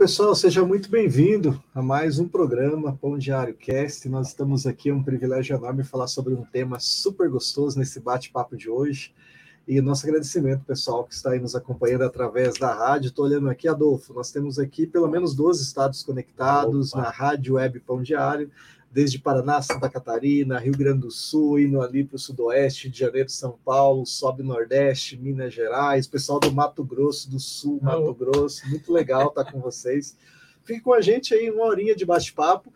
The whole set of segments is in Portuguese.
pessoal, seja muito bem-vindo a mais um programa Pão Diário Cast. Nós estamos aqui, é um privilégio enorme falar sobre um tema super gostoso nesse bate-papo de hoje. E nosso agradecimento, pessoal, que está aí nos acompanhando através da rádio. Estou olhando aqui, Adolfo, nós temos aqui pelo menos 12 estados conectados Opa. na Rádio Web Pão Diário, desde Paraná, Santa Catarina, Rio Grande do Sul, indo ali para o Sudoeste, de Janeiro, São Paulo, sobe Nordeste, Minas Gerais, pessoal do Mato Grosso do Sul, Mato Grosso, muito legal estar com vocês. Fique com a gente aí, uma horinha de bate-papo.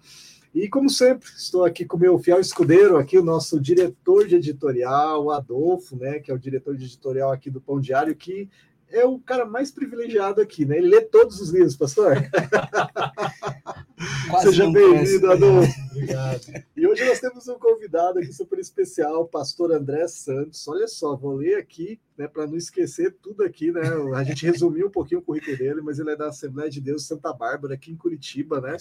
E como sempre, estou aqui com o meu fiel escudeiro, aqui o nosso diretor de editorial, Adolfo, né, que é o diretor de editorial aqui do Pão Diário, que é o cara mais privilegiado aqui, né? Ele lê todos os livros, pastor. Seja bem-vindo, Adolfo. Obrigado. E hoje nós temos um convidado aqui super especial, o pastor André Santos. Olha só, vou ler aqui, né, para não esquecer tudo aqui, né? A gente resumiu um pouquinho o currículo dele, mas ele é da Assembleia de Deus Santa Bárbara, aqui em Curitiba, né?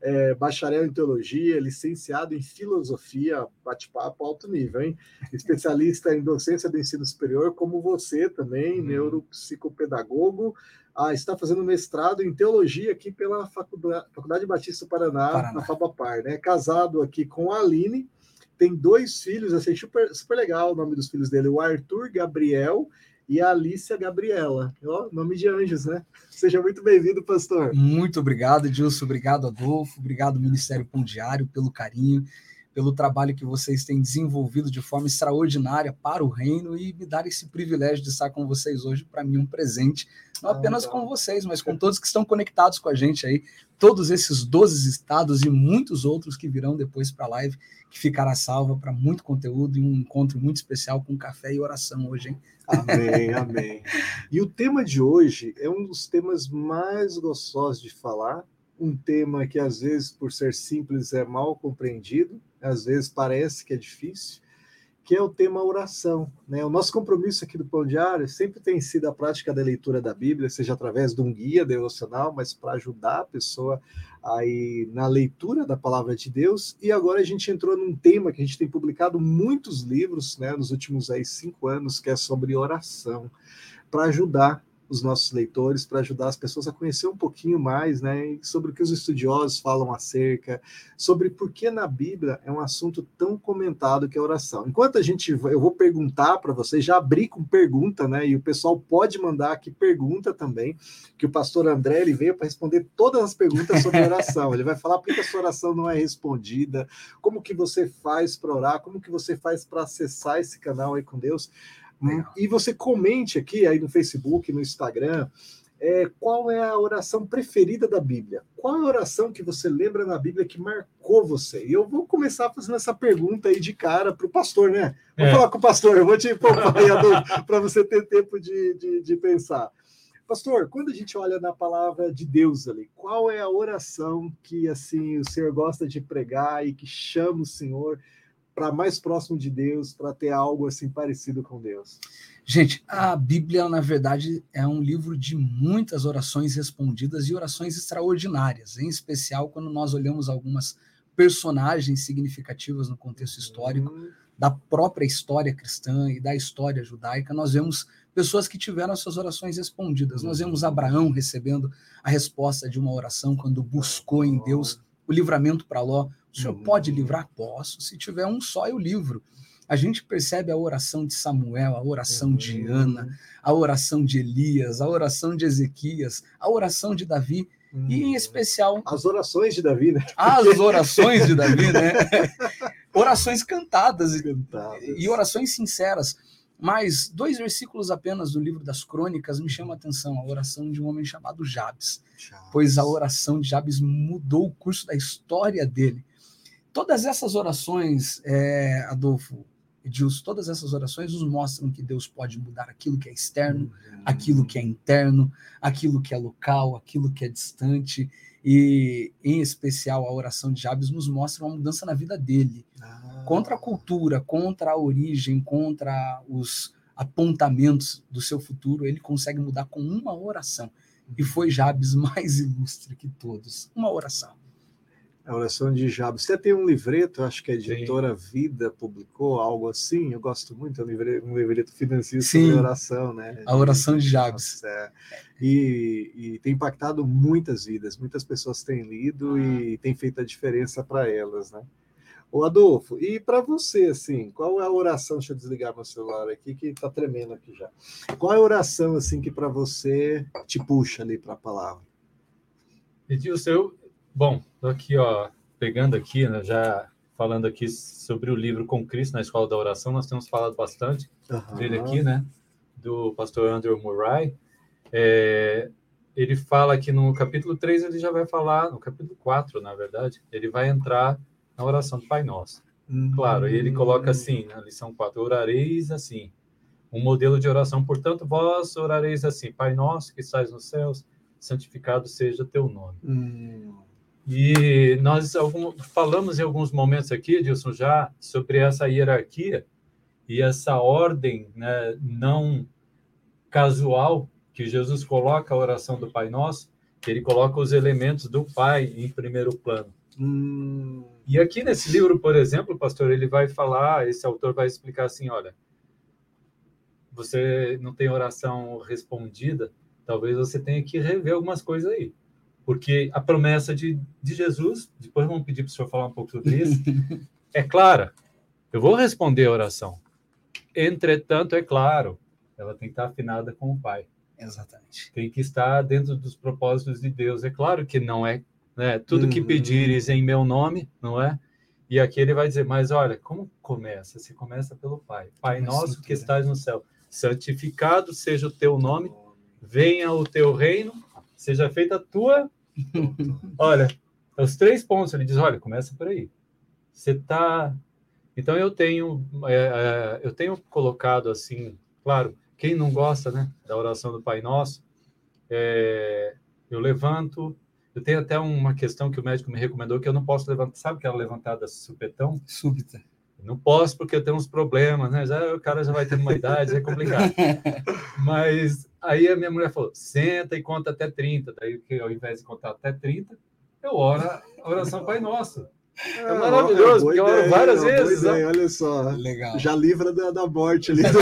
É, bacharel em teologia, licenciado em filosofia, bate-papo alto nível, hein? Especialista em docência do ensino superior, como você também, hum. neuropsicopedagogo. Ah, está fazendo mestrado em teologia aqui pela Faculdade, Faculdade Batista do Paraná, Paraná, na Fabapar, né? Casado aqui com a Aline, tem dois filhos, achei super, super legal o nome dos filhos dele, o Arthur Gabriel e a Alicia Gabriela. Ó, nome de anjos, né? Seja muito bem-vindo, pastor. Muito obrigado, Edilson. Obrigado, Adolfo. Obrigado, Ministério Pão Diário, pelo carinho, pelo trabalho que vocês têm desenvolvido de forma extraordinária para o reino e me dar esse privilégio de estar com vocês hoje, para mim, um presente. Não ah, apenas com vocês, mas com todos que estão conectados com a gente aí, todos esses 12 estados e muitos outros que virão depois para a live, que ficará salva para muito conteúdo e um encontro muito especial com café e oração hoje, hein? Amém, amém. E o tema de hoje é um dos temas mais gostosos de falar, um tema que às vezes, por ser simples, é mal compreendido, às vezes parece que é difícil, que é o tema oração. Né? O nosso compromisso aqui do Pão Diário sempre tem sido a prática da leitura da Bíblia, seja através de um guia devocional, mas para ajudar a pessoa aí na leitura da palavra de Deus. E agora a gente entrou num tema que a gente tem publicado muitos livros né, nos últimos aí, cinco anos, que é sobre oração, para ajudar os nossos leitores, para ajudar as pessoas a conhecer um pouquinho mais né, sobre o que os estudiosos falam acerca, sobre por que na Bíblia é um assunto tão comentado que é a oração. Enquanto a gente, eu vou perguntar para vocês, já abri com pergunta, né? E o pessoal pode mandar aqui pergunta também, que o pastor André ele veio para responder todas as perguntas sobre oração. Ele vai falar por que a sua oração não é respondida, como que você faz para orar, como que você faz para acessar esse canal aí com Deus. Né? E você comente aqui aí no Facebook, no Instagram, é, qual é a oração preferida da Bíblia? Qual é a oração que você lembra na Bíblia que marcou você? E eu vou começar fazendo essa pergunta aí de cara para o pastor, né? Vou é. falar com o pastor, eu vou te poupar para você ter tempo de, de, de pensar. Pastor, quando a gente olha na palavra de Deus ali, qual é a oração que assim o Senhor gosta de pregar e que chama o Senhor para mais próximo de Deus, para ter algo assim parecido com Deus? Gente, a Bíblia, na verdade, é um livro de muitas orações respondidas e orações extraordinárias, em especial quando nós olhamos algumas personagens significativas no contexto histórico uhum. da própria história cristã e da história judaica, nós vemos pessoas que tiveram suas orações respondidas. Nós vemos uhum. Abraão recebendo a resposta de uma oração quando buscou em Deus o livramento para Ló. O senhor pode uhum. livrar? Posso. Se tiver um só, eu livro. A gente percebe a oração de Samuel, a oração de uhum. Ana, a oração de Elias, a oração de Ezequias, a oração de Davi, e em uhum. especial. As orações de Davi, né? As orações de Davi, né? orações cantadas, cantadas e orações sinceras. Mas dois versículos apenas do livro das crônicas me chamam a atenção: a oração de um homem chamado Jabes, Jabes. pois a oração de Jabes mudou o curso da história dele. Todas essas orações, é, Adolfo, Edilson, todas essas orações nos mostram que Deus pode mudar aquilo que é externo, uhum. aquilo que é interno, aquilo que é local, aquilo que é distante, e em especial a oração de Jabes nos mostra uma mudança na vida dele, ah. contra a cultura, contra a origem, contra os apontamentos do seu futuro, ele consegue mudar com uma oração. E foi Jabes mais ilustre que todos, uma oração. A oração de Jabes. Você tem um livreto, acho que a editora Sim. Vida publicou algo assim. Eu gosto muito, é um livreto, um livreto financeiro Sim. sobre oração, né? A oração de Jabes. É. E, e, tem impactado muitas vidas. Muitas pessoas têm lido e tem feito a diferença para elas, né? O Adolfo, e para você, assim, qual é a oração? Deixa eu desligar meu celular aqui, que está tremendo aqui já. Qual é a oração, assim, que para você te puxa ali para a palavra? Edilson, eu, bom, aqui, ó, pegando aqui, né, já falando aqui sobre o livro Com Cristo na Escola da Oração, nós temos falado bastante uhum. dele aqui, né, do pastor Andrew Murray. É, ele fala que no capítulo 3 ele já vai falar, no capítulo 4, na verdade, ele vai entrar na oração do Pai Nosso. Uhum. Claro, ele coloca assim, na lição 4, orareis assim, um modelo de oração, portanto, vós orareis assim, Pai Nosso que estás nos céus, santificado seja teu nome. Hum. E nós algum, falamos em alguns momentos aqui, Edilson, já sobre essa hierarquia e essa ordem né, não casual que Jesus coloca a oração do Pai Nosso, que ele coloca os elementos do Pai em primeiro plano. Hum. E aqui nesse livro, por exemplo, pastor, ele vai falar, esse autor vai explicar assim, olha, você não tem oração respondida, talvez você tenha que rever algumas coisas aí. Porque a promessa de, de Jesus, depois vamos pedir para o senhor falar um pouco sobre isso, é clara. Eu vou responder a oração. Entretanto, é claro, ela tem que estar afinada com o Pai. Exatamente. Tem que estar dentro dos propósitos de Deus. É claro que não é né, tudo que uhum. pedires em meu nome, não é? E aqui ele vai dizer, mas olha, como começa? Se começa pelo Pai. Pai nosso que estás no céu, santificado seja o teu nome, venha o teu reino, seja feita a tua. Olha, os três pontos, ele diz: olha, começa por aí. Você está. Então eu tenho, é, é, eu tenho colocado assim, claro, quem não gosta, né, da oração do Pai Nosso, é, eu levanto. Eu tenho até uma questão que o médico me recomendou que eu não posso levantar. Sabe aquela levantada supetão? Súbita. Não posso porque eu tenho uns problemas, né? Já, o cara já vai tendo uma idade, é complicado. Mas aí a minha mulher falou: senta e conta até 30. Daí, que ao invés de contar até 30, eu oro a oração Pai Nosso. É, é maravilhoso, é porque eu oro várias é vezes. Ideia, olha só. Legal. Já livra da, da morte ali.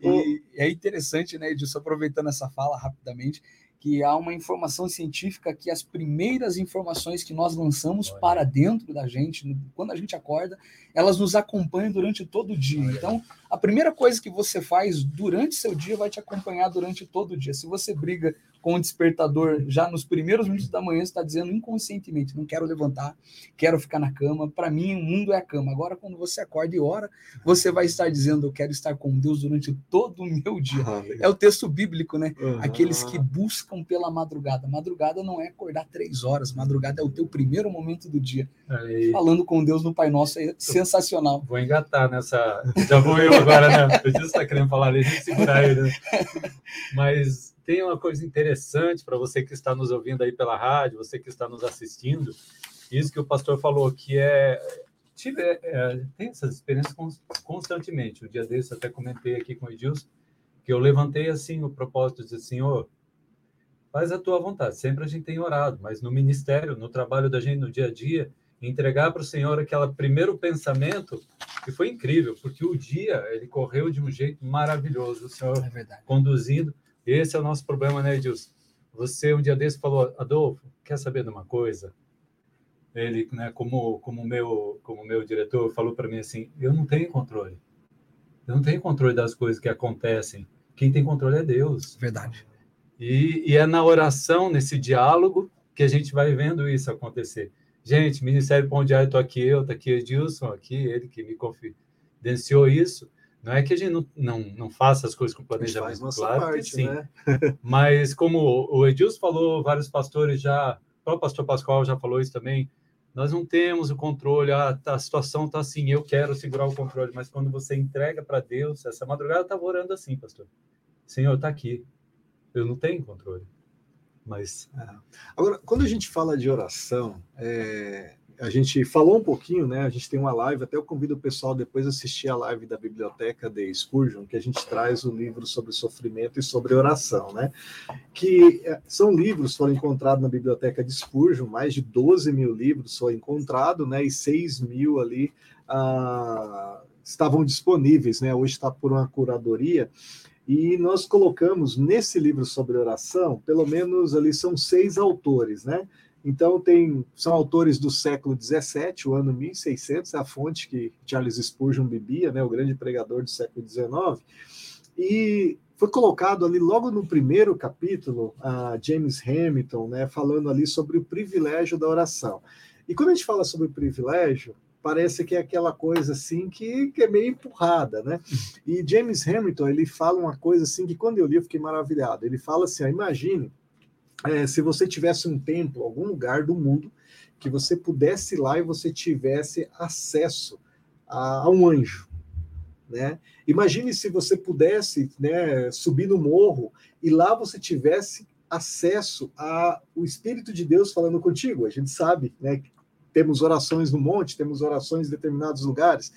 e é interessante, né, Edilson, aproveitando essa fala rapidamente, que há uma informação científica que as primeiras informações que nós lançamos Olha. para dentro da gente, quando a gente acorda, elas nos acompanham durante todo o dia. Olha. Então, a primeira coisa que você faz durante seu dia vai te acompanhar durante todo o dia. Se você briga com o despertador já nos primeiros minutos da manhã, está dizendo inconscientemente: não quero levantar, quero ficar na cama. Para mim, o mundo é a cama. Agora, quando você acorda e ora, você vai estar dizendo: eu quero estar com Deus durante todo o meu dia. Ah, é o texto bíblico, né? Uhum. Aqueles que buscam pela madrugada. Madrugada não é acordar três horas, madrugada é o teu primeiro momento do dia. Aí. Falando com Deus no Pai Nosso é sensacional. Vou engatar nessa. Já vou eu agora, né? Eu disse que está querendo falar ali, segurar ele. Né? Mas tem uma coisa interessante para você que está nos ouvindo aí pela rádio, você que está nos assistindo. Isso que o pastor falou, que é. Tive, é, tem essas experiências constantemente. O dia desse até comentei aqui com o Edilson, que eu levantei assim o propósito de Senhor, faz a tua vontade. Sempre a gente tem orado, mas no ministério, no trabalho da gente, no dia a dia, entregar para o Senhor aquele primeiro pensamento que foi incrível, porque o dia ele correu de um jeito maravilhoso, o Senhor é conduzindo. Esse é o nosso problema, né, Edilson? Você um dia desse falou, Adolfo, quer saber de uma coisa? Ele, né, como como meu como meu diretor falou para mim assim, eu não tenho controle. Eu não tenho controle das coisas que acontecem. Quem tem controle é Deus. Verdade. E, e é na oração, nesse diálogo, que a gente vai vendo isso acontecer. Gente, Ministério Pão Diário, estou aqui eu, está aqui Edilson, aqui, ele que me confidenciou isso. Não é que a gente não, não, não faça as coisas com planejamento, claro parte, que sim. Né? Mas como o Edilson falou, vários pastores já, o próprio pastor Pascoal já falou isso também, nós não temos o controle, ah, tá, a situação está assim, eu quero segurar o controle, mas quando você entrega para Deus, essa madrugada eu estava orando assim, pastor, Senhor, está aqui, eu não tenho controle, mas... É. Agora, quando a gente fala de oração, é, a gente falou um pouquinho, né? A gente tem uma live, até eu convido o pessoal depois assistir a live da biblioteca de Spurgeon, que a gente traz o livro sobre sofrimento e sobre oração, né? Que é, são livros foram encontrados na biblioteca de Spurgeon, mais de 12 mil livros foram encontrados, né? E 6 mil ali ah, estavam disponíveis, né? Hoje está por uma curadoria. E nós colocamos nesse livro sobre oração, pelo menos ali são seis autores, né? Então, tem, são autores do século XVII, o ano 1600, é a fonte que Charles Spurgeon bebia, né, o grande pregador do século XIX, e foi colocado ali logo no primeiro capítulo, a James Hamilton, né, falando ali sobre o privilégio da oração. E quando a gente fala sobre privilégio, parece que é aquela coisa assim que, que, é meio empurrada, né? E James Hamilton, ele fala uma coisa assim que quando eu li eu fiquei maravilhado. Ele fala assim, ó, imagine é, se você tivesse um templo, algum lugar do mundo, que você pudesse ir lá e você tivesse acesso a, a um anjo. Né? Imagine se você pudesse né, subir no morro e lá você tivesse acesso ao Espírito de Deus falando contigo. A gente sabe, né? Temos orações no monte, temos orações em determinados lugares.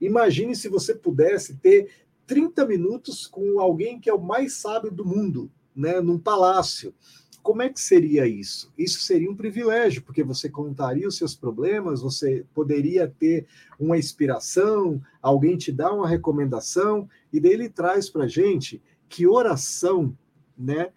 Imagine se você pudesse ter 30 minutos com alguém que é o mais sábio do mundo, né, num palácio como é que seria isso? Isso seria um privilégio, porque você contaria os seus problemas, você poderia ter uma inspiração, alguém te dá uma recomendação, e daí ele traz para a gente que oração, né?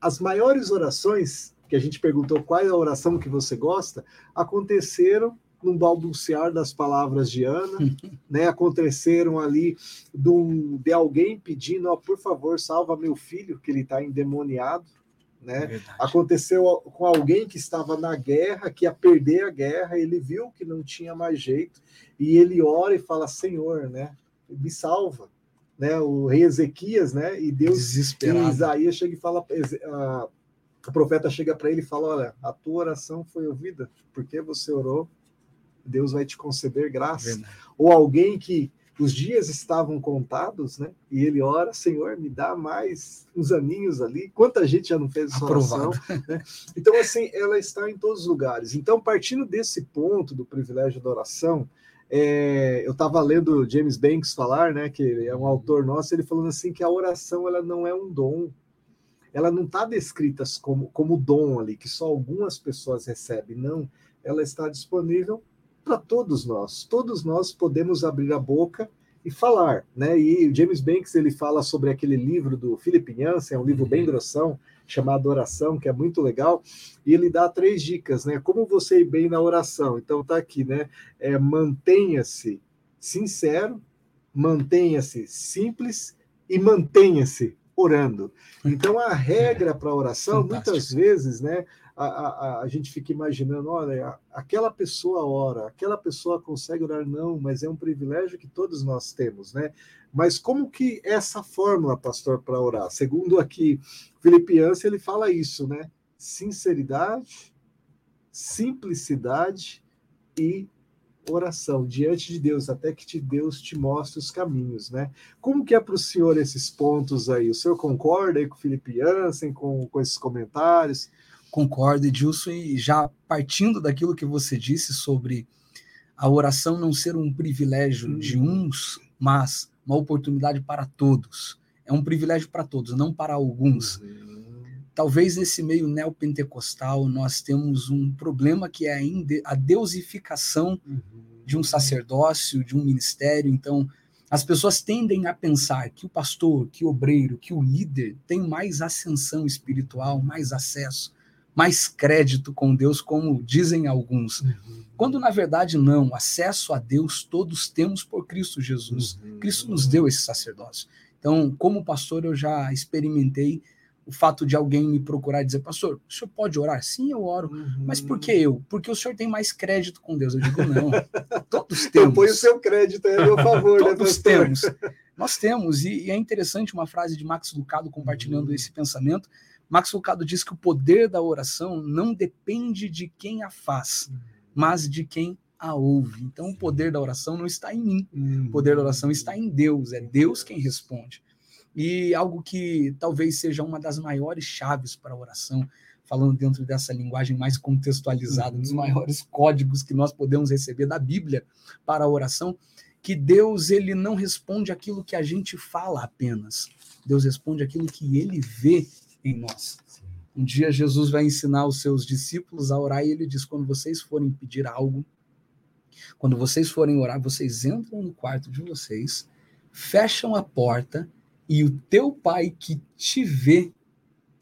As maiores orações, que a gente perguntou qual é a oração que você gosta, aconteceram num balbuciar das palavras de Ana, né? Aconteceram ali do, de alguém pedindo, oh, por favor, salva meu filho, que ele está endemoniado, né? Aconteceu com alguém que estava na guerra, que ia perder a guerra, ele viu que não tinha mais jeito, e ele ora e fala: Senhor, né? me salva. Né, o rei Ezequias, né, e Deus, e Isaías chega e fala, a, o profeta chega para ele e fala: Olha, a tua oração foi ouvida, porque você orou, Deus vai te conceder graça. Verdade. Ou alguém que os dias estavam contados, né? E ele ora, Senhor, me dá mais uns aninhos ali. Quanta gente já não fez essa oração? Né? Então, assim, ela está em todos os lugares. Então, partindo desse ponto do privilégio da oração, é, eu estava lendo James Banks falar, né? Que ele é um autor nosso, ele falando assim que a oração ela não é um dom. Ela não está descrita como, como dom ali, que só algumas pessoas recebem. Não, ela está disponível para todos nós. Todos nós podemos abrir a boca e falar, né? E o James Banks ele fala sobre aquele livro do Philip Yancey, é um livro bem uhum. grossão, chamado Oração, que é muito legal, e ele dá três dicas, né? Como você ir bem na oração. Então tá aqui, né? É, mantenha-se sincero, mantenha-se simples e mantenha-se orando. Então a regra para a oração, Fantástico. muitas vezes, né? A, a, a gente fica imaginando, olha, aquela pessoa ora, aquela pessoa consegue orar, não, mas é um privilégio que todos nós temos, né? Mas como que essa fórmula, pastor, para orar? Segundo aqui Filipiança, ele fala isso, né? Sinceridade, simplicidade e oração diante de Deus, até que Deus te mostre os caminhos, né? Como que é para o senhor esses pontos aí? O senhor concorda aí com o Felipe Jansen, com, com esses comentários? Concordo, Edilson, e já partindo daquilo que você disse sobre a oração não ser um privilégio uhum. de uns, mas uma oportunidade para todos. É um privilégio para todos, não para alguns. Uhum. Talvez nesse meio neopentecostal nós temos um problema que é a deusificação uhum. de um sacerdócio, de um ministério. Então, as pessoas tendem a pensar que o pastor, que o obreiro, que o líder tem mais ascensão espiritual, mais acesso mais crédito com Deus, como dizem alguns. Uhum. Quando na verdade não, acesso a Deus todos temos por Cristo Jesus. Uhum. Cristo nos deu esse sacerdócio. Então, como pastor, eu já experimentei o fato de alguém me procurar e dizer, pastor, o senhor pode orar? Sim, eu oro. Uhum. Mas por que eu? Porque o senhor tem mais crédito com Deus. Eu digo, não. Todos temos. Eu ponho o seu crédito aí a meu favor, né, Todos né, temos. Nós temos. E, e, é interessante uma frase de Max Lucado compartilhando uhum. esse pensamento. Max Lucado diz que o poder da oração não depende de quem a faz, mas de quem a ouve. Então, o poder da oração não está em mim, o poder da oração está em Deus, é Deus quem responde. E algo que talvez seja uma das maiores chaves para a oração, falando dentro dessa linguagem mais contextualizada, dos uhum. maiores códigos que nós podemos receber da Bíblia para a oração, que Deus ele não responde aquilo que a gente fala apenas. Deus responde aquilo que ele vê em nós. Um dia Jesus vai ensinar os seus discípulos a orar e ele diz: quando vocês forem pedir algo, quando vocês forem orar, vocês entram no quarto de vocês, fecham a porta e o teu pai que te vê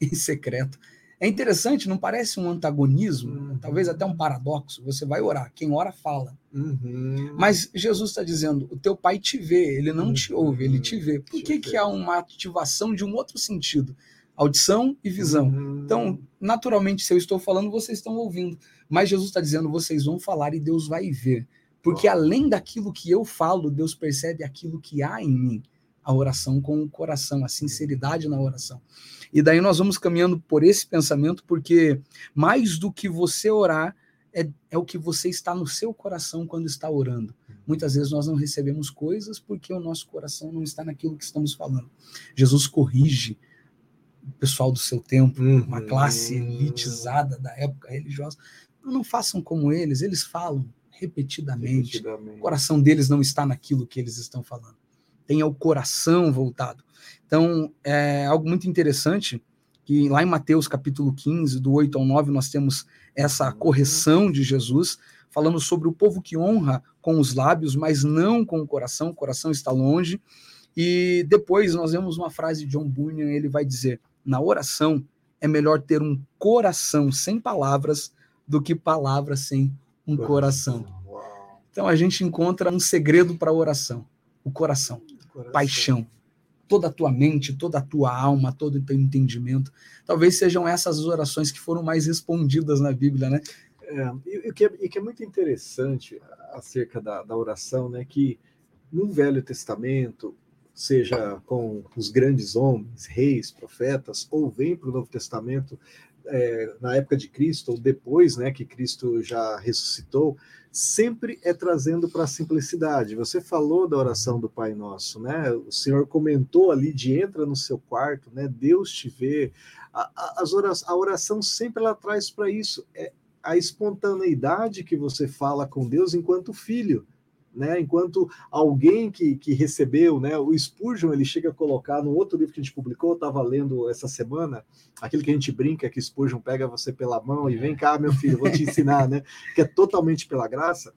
em secreto. É interessante, não parece um antagonismo, uhum. talvez até um paradoxo. Você vai orar, quem ora fala. Uhum. Mas Jesus está dizendo: o teu pai te vê, ele não uhum. te ouve, ele te vê. Por que, que há uma ativação de um outro sentido? Audição e visão. Uhum. Então, naturalmente, se eu estou falando, vocês estão ouvindo. Mas Jesus está dizendo, vocês vão falar e Deus vai ver. Porque além daquilo que eu falo, Deus percebe aquilo que há em mim. A oração com o coração, a sinceridade na oração. E daí nós vamos caminhando por esse pensamento, porque mais do que você orar, é, é o que você está no seu coração quando está orando. Muitas vezes nós não recebemos coisas porque o nosso coração não está naquilo que estamos falando. Jesus corrige o pessoal do seu tempo, uhum. uma classe elitizada da época religiosa. Não façam como eles, eles falam repetidamente. repetidamente. O coração deles não está naquilo que eles estão falando. Tenha o coração voltado. Então, é algo muito interessante que lá em Mateus capítulo 15, do 8 ao 9, nós temos essa uhum. correção de Jesus, falando sobre o povo que honra com os lábios, mas não com o coração, o coração está longe. E depois nós vemos uma frase de John Bunyan, ele vai dizer: na oração, é melhor ter um coração sem palavras do que palavras sem um coração. Então a gente encontra um segredo para a oração: o coração, coração, paixão. Toda a tua mente, toda a tua alma, todo o teu entendimento. Talvez sejam essas as orações que foram mais respondidas na Bíblia, né? É, e, que é, e que é muito interessante acerca da, da oração, né? Que no Velho Testamento, seja com os grandes homens, reis, profetas, ou vem para o Novo Testamento é, na época de Cristo, ou depois né, que Cristo já ressuscitou, sempre é trazendo para a simplicidade. Você falou da oração do Pai Nosso, né? O Senhor comentou ali de entra no seu quarto, né? Deus te vê. A, a, as oração, a oração sempre ela traz para isso. É a espontaneidade que você fala com Deus enquanto filho né? Enquanto alguém que, que recebeu, né? O Spurgeon ele chega a colocar no outro livro que a gente publicou, estava lendo essa semana, aquele que a gente brinca que Spurgeon pega você pela mão e vem cá, meu filho, vou te ensinar, né? Que é totalmente pela graça.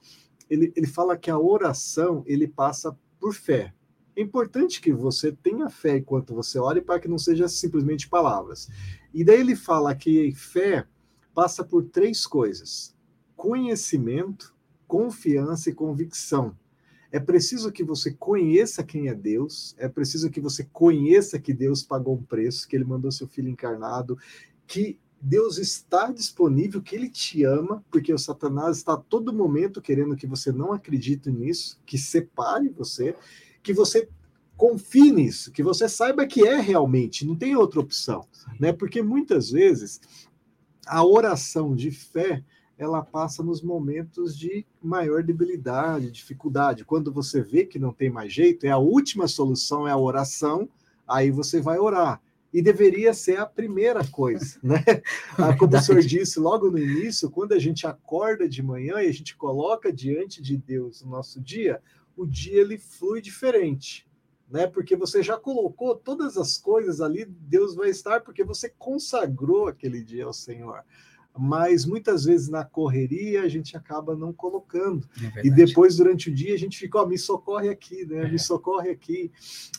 Ele, ele fala que a oração ele passa por fé. É importante que você tenha fé enquanto você ore para que não seja simplesmente palavras. E daí ele fala que fé passa por três coisas: conhecimento, confiança e convicção. É preciso que você conheça quem é Deus, é preciso que você conheça que Deus pagou um preço, que ele mandou seu filho encarnado, que Deus está disponível, que ele te ama, porque o Satanás está a todo momento querendo que você não acredite nisso, que separe você, que você confie nisso, que você saiba que é realmente, não tem outra opção, né? Porque muitas vezes a oração de fé ela passa nos momentos de maior debilidade, dificuldade. Quando você vê que não tem mais jeito, é a última solução, é a oração, aí você vai orar. E deveria ser a primeira coisa, né? Ah, como o senhor disse logo no início, quando a gente acorda de manhã e a gente coloca diante de Deus o nosso dia, o dia ele flui diferente, né? Porque você já colocou todas as coisas ali, Deus vai estar porque você consagrou aquele dia ao Senhor mas muitas vezes na correria a gente acaba não colocando. É e depois, durante o dia, a gente fica, ó, me socorre aqui, né? É. Me socorre aqui.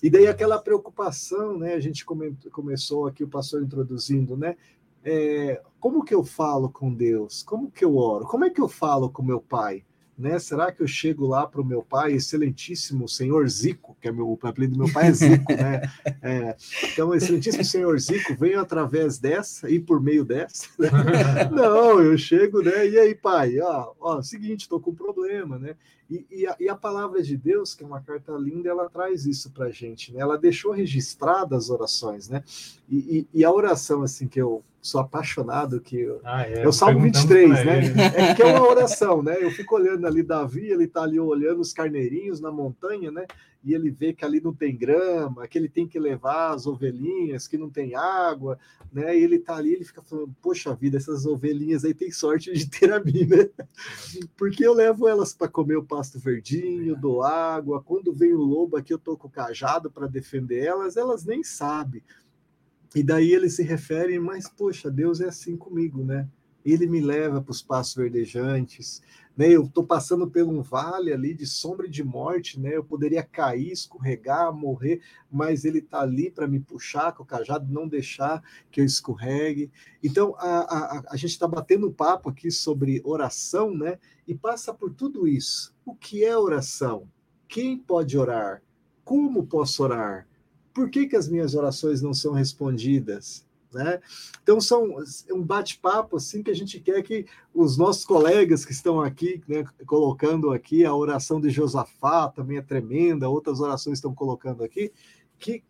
E daí aquela preocupação, né? A gente comentou, começou aqui, o pastor introduzindo, né? É, como que eu falo com Deus? Como que eu oro? Como é que eu falo com meu pai? Né? Será que eu chego lá para o meu pai, excelentíssimo senhor Zico, que é meu o apelido do meu pai é Zico, né? É, então, excelentíssimo senhor Zico, venho através dessa e por meio dessa. Né? Não, eu chego, né? E aí, pai? Ó, ó seguinte, estou com um problema, né? E, e, a, e, a, palavra de Deus, que é uma carta linda, ela traz isso para gente, né? Ela deixou registradas as orações, né? E, e, a oração assim que eu sou apaixonado que ah, é, o Salmo 23, né? É que é uma oração, né? Eu fico olhando ali Davi, ele está ali olhando os carneirinhos na montanha, né? E ele vê que ali não tem grama, que ele tem que levar as ovelhinhas, que não tem água, né? E ele está ali, ele fica falando: "Poxa vida, essas ovelhinhas aí tem sorte de ter a mim, né? Porque eu levo elas para comer o pasto verdinho, dou água, quando vem o lobo aqui eu tô com o cajado para defender elas, elas nem sabem. E daí ele se refere, mas poxa, Deus é assim comigo, né? Ele me leva para os passos verdejantes, né? Eu estou passando por um vale ali de sombra e de morte, né? Eu poderia cair, escorregar, morrer, mas ele está ali para me puxar com o cajado, não deixar que eu escorregue. Então a, a, a gente está batendo papo aqui sobre oração, né? E passa por tudo isso. O que é oração? Quem pode orar? Como posso orar? por que, que as minhas orações não são respondidas? Né? Então são um bate-papo assim que a gente quer que os nossos colegas que estão aqui, né, colocando aqui a oração de Josafá também é tremenda, outras orações estão colocando aqui, que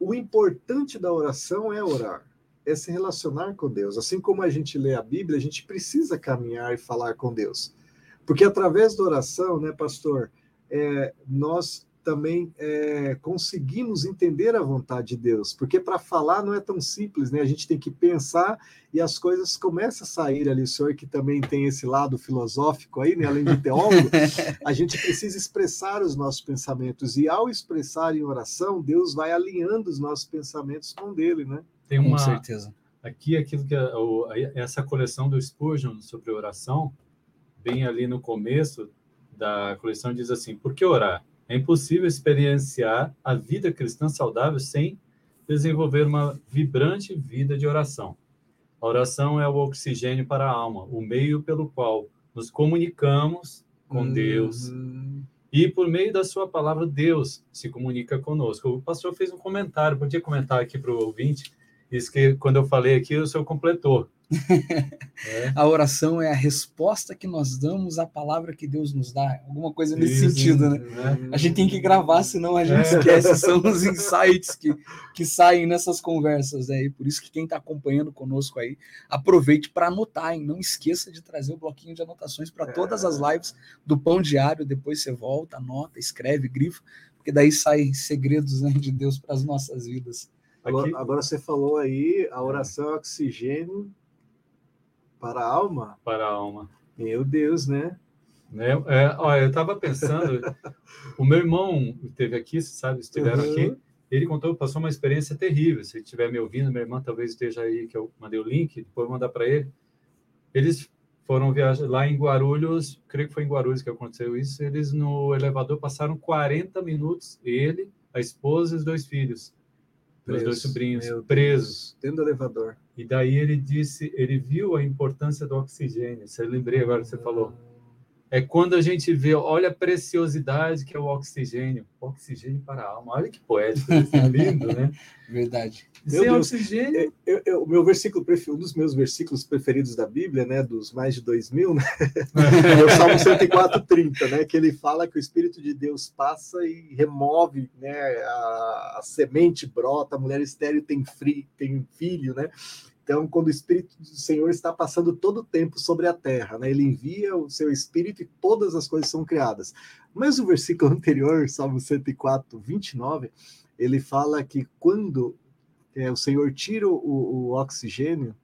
o importante da oração é orar, é se relacionar com Deus. Assim como a gente lê a Bíblia, a gente precisa caminhar e falar com Deus, porque através da oração, né, pastor, é, nós também é, conseguimos entender a vontade de Deus, porque para falar não é tão simples, né? A gente tem que pensar e as coisas começam a sair ali. O senhor que também tem esse lado filosófico aí, né? além de teólogo, a gente precisa expressar os nossos pensamentos e ao expressar em oração, Deus vai alinhando os nossos pensamentos com dele, né? Tem uma, com certeza. Aqui aquilo que essa coleção do Spurgeon sobre oração, bem ali no começo da coleção diz assim: por que orar? É impossível experienciar a vida cristã saudável sem desenvolver uma vibrante vida de oração. A oração é o oxigênio para a alma, o meio pelo qual nos comunicamos com. Deus. E por meio da sua palavra, Deus se comunica conosco. O pastor fez um comentário, podia comentar aqui para o ouvinte, isso que quando eu falei aqui, o senhor completou. É. A oração é a resposta que nós damos à palavra que Deus nos dá. Alguma coisa nesse Isso, sentido, né? É. A gente tem que gravar, senão a gente é. esquece. São os insights que, que saem nessas conversas aí. Por isso que quem está acompanhando conosco aí, aproveite para anotar, hein? Não esqueça de trazer o bloquinho de anotações para todas as é. lives do Pão Diário. Depois você volta, anota, escreve, grifa, porque daí saem segredos né, de Deus para as nossas vidas. Agora, agora, você falou aí, a oração é oxigênio para a alma? Para a alma. Meu Deus, né? né? É, olha, eu estava pensando, o meu irmão esteve aqui, sabe, estiveram uhum. aqui, ele contou, passou uma experiência terrível. Se ele estiver me ouvindo, meu irmão talvez esteja aí, que eu mandei o link, depois vou mandar para ele. Eles foram viajar lá em Guarulhos, creio que foi em Guarulhos que aconteceu isso. Eles no elevador passaram 40 minutos, ele, a esposa e os dois filhos, os dois sobrinhos, presos. Dentro do elevador. E daí ele disse, ele viu a importância do oxigênio. Você lembrei agora que você falou. É quando a gente vê, olha a preciosidade que é o oxigênio. Oxigênio para a alma. Olha que poético, é lindo, né? Verdade. Meu Sem Deus, oxigênio. Eu, eu, o meu versículo um dos meus versículos preferidos da Bíblia, né, dos mais de dois mil, né, é o Salmo 104, 30, né, que ele fala que o Espírito de Deus passa e remove, né, a, a semente brota, a mulher estéreo tem, tem filho, né, então, quando o Espírito do Senhor está passando todo o tempo sobre a terra, né? ele envia o seu Espírito e todas as coisas são criadas. Mas o versículo anterior, Salmo 104, 29, ele fala que quando é, o Senhor tira o, o oxigênio,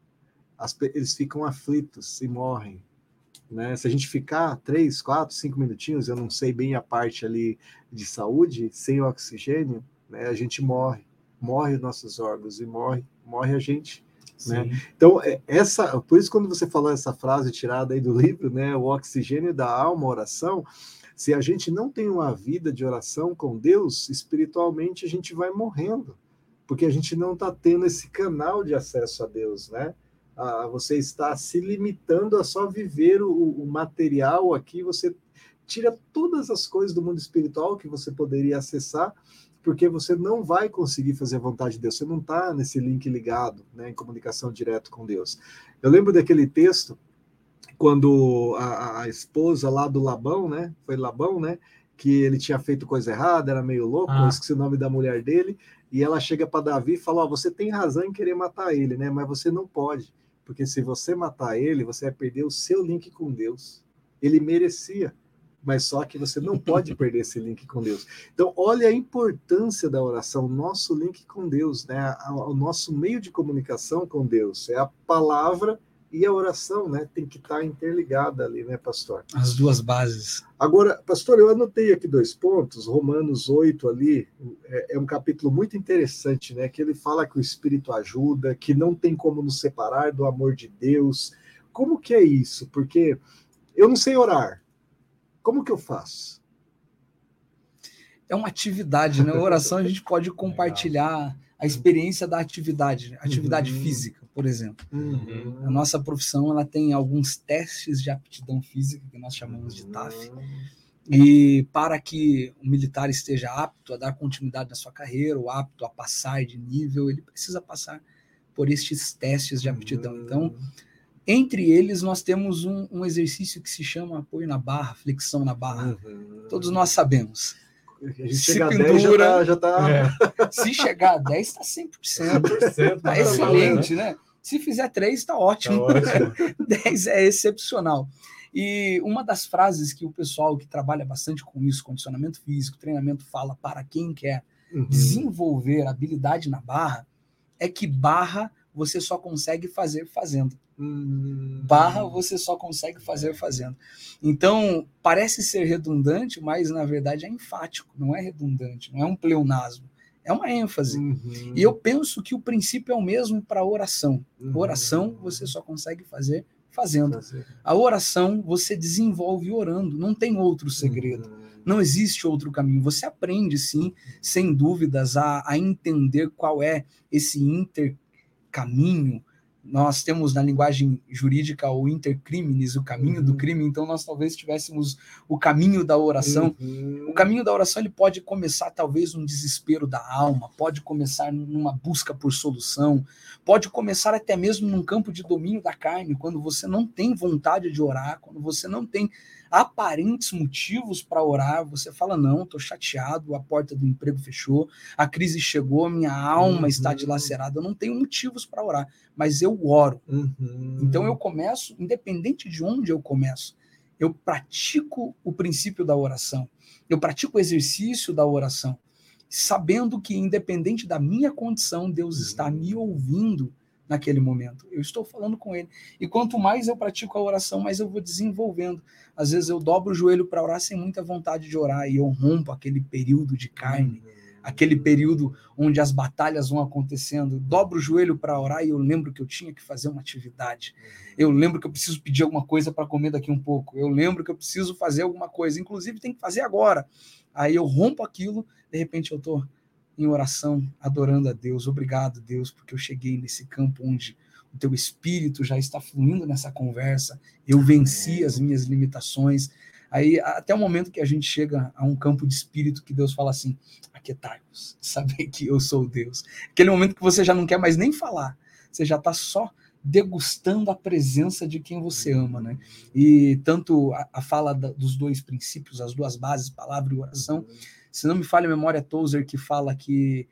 as, eles ficam aflitos e morrem. Né? Se a gente ficar três, quatro, cinco minutinhos, eu não sei bem a parte ali de saúde, sem oxigênio, né, a gente morre, morre os nossos órgãos e morre, morre a gente. Né? Então, é, essa, por isso, quando você falou essa frase tirada aí do livro, né, o oxigênio da alma, oração, se a gente não tem uma vida de oração com Deus, espiritualmente a gente vai morrendo, porque a gente não está tendo esse canal de acesso a Deus, né? Ah, você está se limitando a só viver o, o material aqui, você tira todas as coisas do mundo espiritual que você poderia acessar porque você não vai conseguir fazer a vontade de Deus, você não está nesse link ligado, né, em comunicação direto com Deus. Eu lembro daquele texto, quando a, a esposa lá do Labão, né, foi Labão, né, que ele tinha feito coisa errada, era meio louco, ah. eu esqueci o nome da mulher dele, e ela chega para Davi e fala: oh, você tem razão em querer matar ele, né? Mas você não pode, porque se você matar ele, você vai perder o seu link com Deus. Ele merecia, mas só que você não pode perder esse link com Deus. Então, olha a importância da oração, nosso link com Deus, né? O nosso meio de comunicação com Deus é a palavra e a oração, né, tem que estar interligada ali, né, pastor? As duas bases. Agora, pastor, eu anotei aqui dois pontos, Romanos 8 ali, é, é, um capítulo muito interessante, né, que ele fala que o Espírito ajuda, que não tem como nos separar do amor de Deus. Como que é isso? Porque eu não sei orar. Como que eu faço? É uma atividade, né? A oração a gente pode compartilhar a experiência da atividade, atividade uhum. física, por exemplo. Uhum. A nossa profissão ela tem alguns testes de aptidão física que nós chamamos de TAF. Uhum. E para que o militar esteja apto a dar continuidade na sua carreira, ou apto a passar de nível, ele precisa passar por estes testes de aptidão. Então, uhum. Entre eles, nós temos um, um, exercício que se chama apoio na barra, flexão na barra. Uhum. Todos nós sabemos se pendura, já tá, já tá... É. Se chegar a 10, está 100%. 100% tá excelente, né? Se fizer 3, está ótimo. Tá ótimo. 10 é excepcional. E uma das frases que o pessoal que trabalha bastante com isso, condicionamento físico, treinamento, fala para quem quer uhum. desenvolver habilidade na barra, é que barra você só consegue fazer fazendo. Hum. Barra você só consegue fazer fazendo. Então, parece ser redundante, mas na verdade é enfático, não é redundante, não é um pleonasmo. É uma ênfase. Uhum. E eu penso que o princípio é o mesmo para a oração. Uhum. Oração você só consegue fazer fazendo. Fazer. A oração você desenvolve orando, não tem outro segredo. Uhum. Não existe outro caminho. Você aprende, sim, sem dúvidas, a, a entender qual é esse intercaminho, nós temos na linguagem jurídica o intercriminis, o caminho uhum. do crime, então nós talvez tivéssemos o caminho da oração. Uhum. O caminho da oração ele pode começar talvez num desespero da alma, pode começar numa busca por solução, pode começar até mesmo num campo de domínio da carne, quando você não tem vontade de orar, quando você não tem aparentes motivos para orar, você fala: não, estou chateado, a porta do emprego fechou, a crise chegou, minha alma uhum. está dilacerada, eu não tenho motivos para orar, mas eu oro. Uhum. Então eu começo, independente de onde eu começo, eu pratico o princípio da oração, eu pratico o exercício da oração, sabendo que, independente da minha condição, Deus está me ouvindo naquele momento. Eu estou falando com ele. E quanto mais eu pratico a oração, mais eu vou desenvolvendo. Às vezes eu dobro o joelho para orar sem muita vontade de orar e eu rompo aquele período de carne, uhum. Aquele período onde as batalhas vão acontecendo. Dobro o joelho para orar e eu lembro que eu tinha que fazer uma atividade. Uhum. Eu lembro que eu preciso pedir alguma coisa para comer daqui um pouco. Eu lembro que eu preciso fazer alguma coisa, inclusive tem que fazer agora. Aí eu rompo aquilo, de repente eu estou em oração, adorando a Deus. Obrigado, Deus, porque eu cheguei nesse campo onde o teu espírito já está fluindo nessa conversa. Eu venci as minhas limitações. Aí, até o momento que a gente chega a um campo de espírito que Deus fala assim: aquietai-vos, saber que eu sou Deus. Aquele momento que você já não quer mais nem falar, você já está só degustando a presença de quem você ama, né? E tanto a, a fala da, dos dois princípios, as duas bases, palavra e oração, se não me falha a memória, Tozer que fala que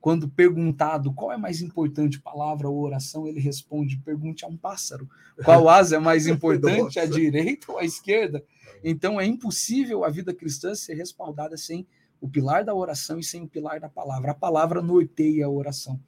quando perguntado qual é mais importante, palavra ou oração, ele responde: pergunte a um pássaro. Qual asa é mais importante, a direita ou a esquerda? Então é impossível a vida cristã ser respaldada sem o pilar da oração e sem o pilar da palavra. A palavra norteia a oração.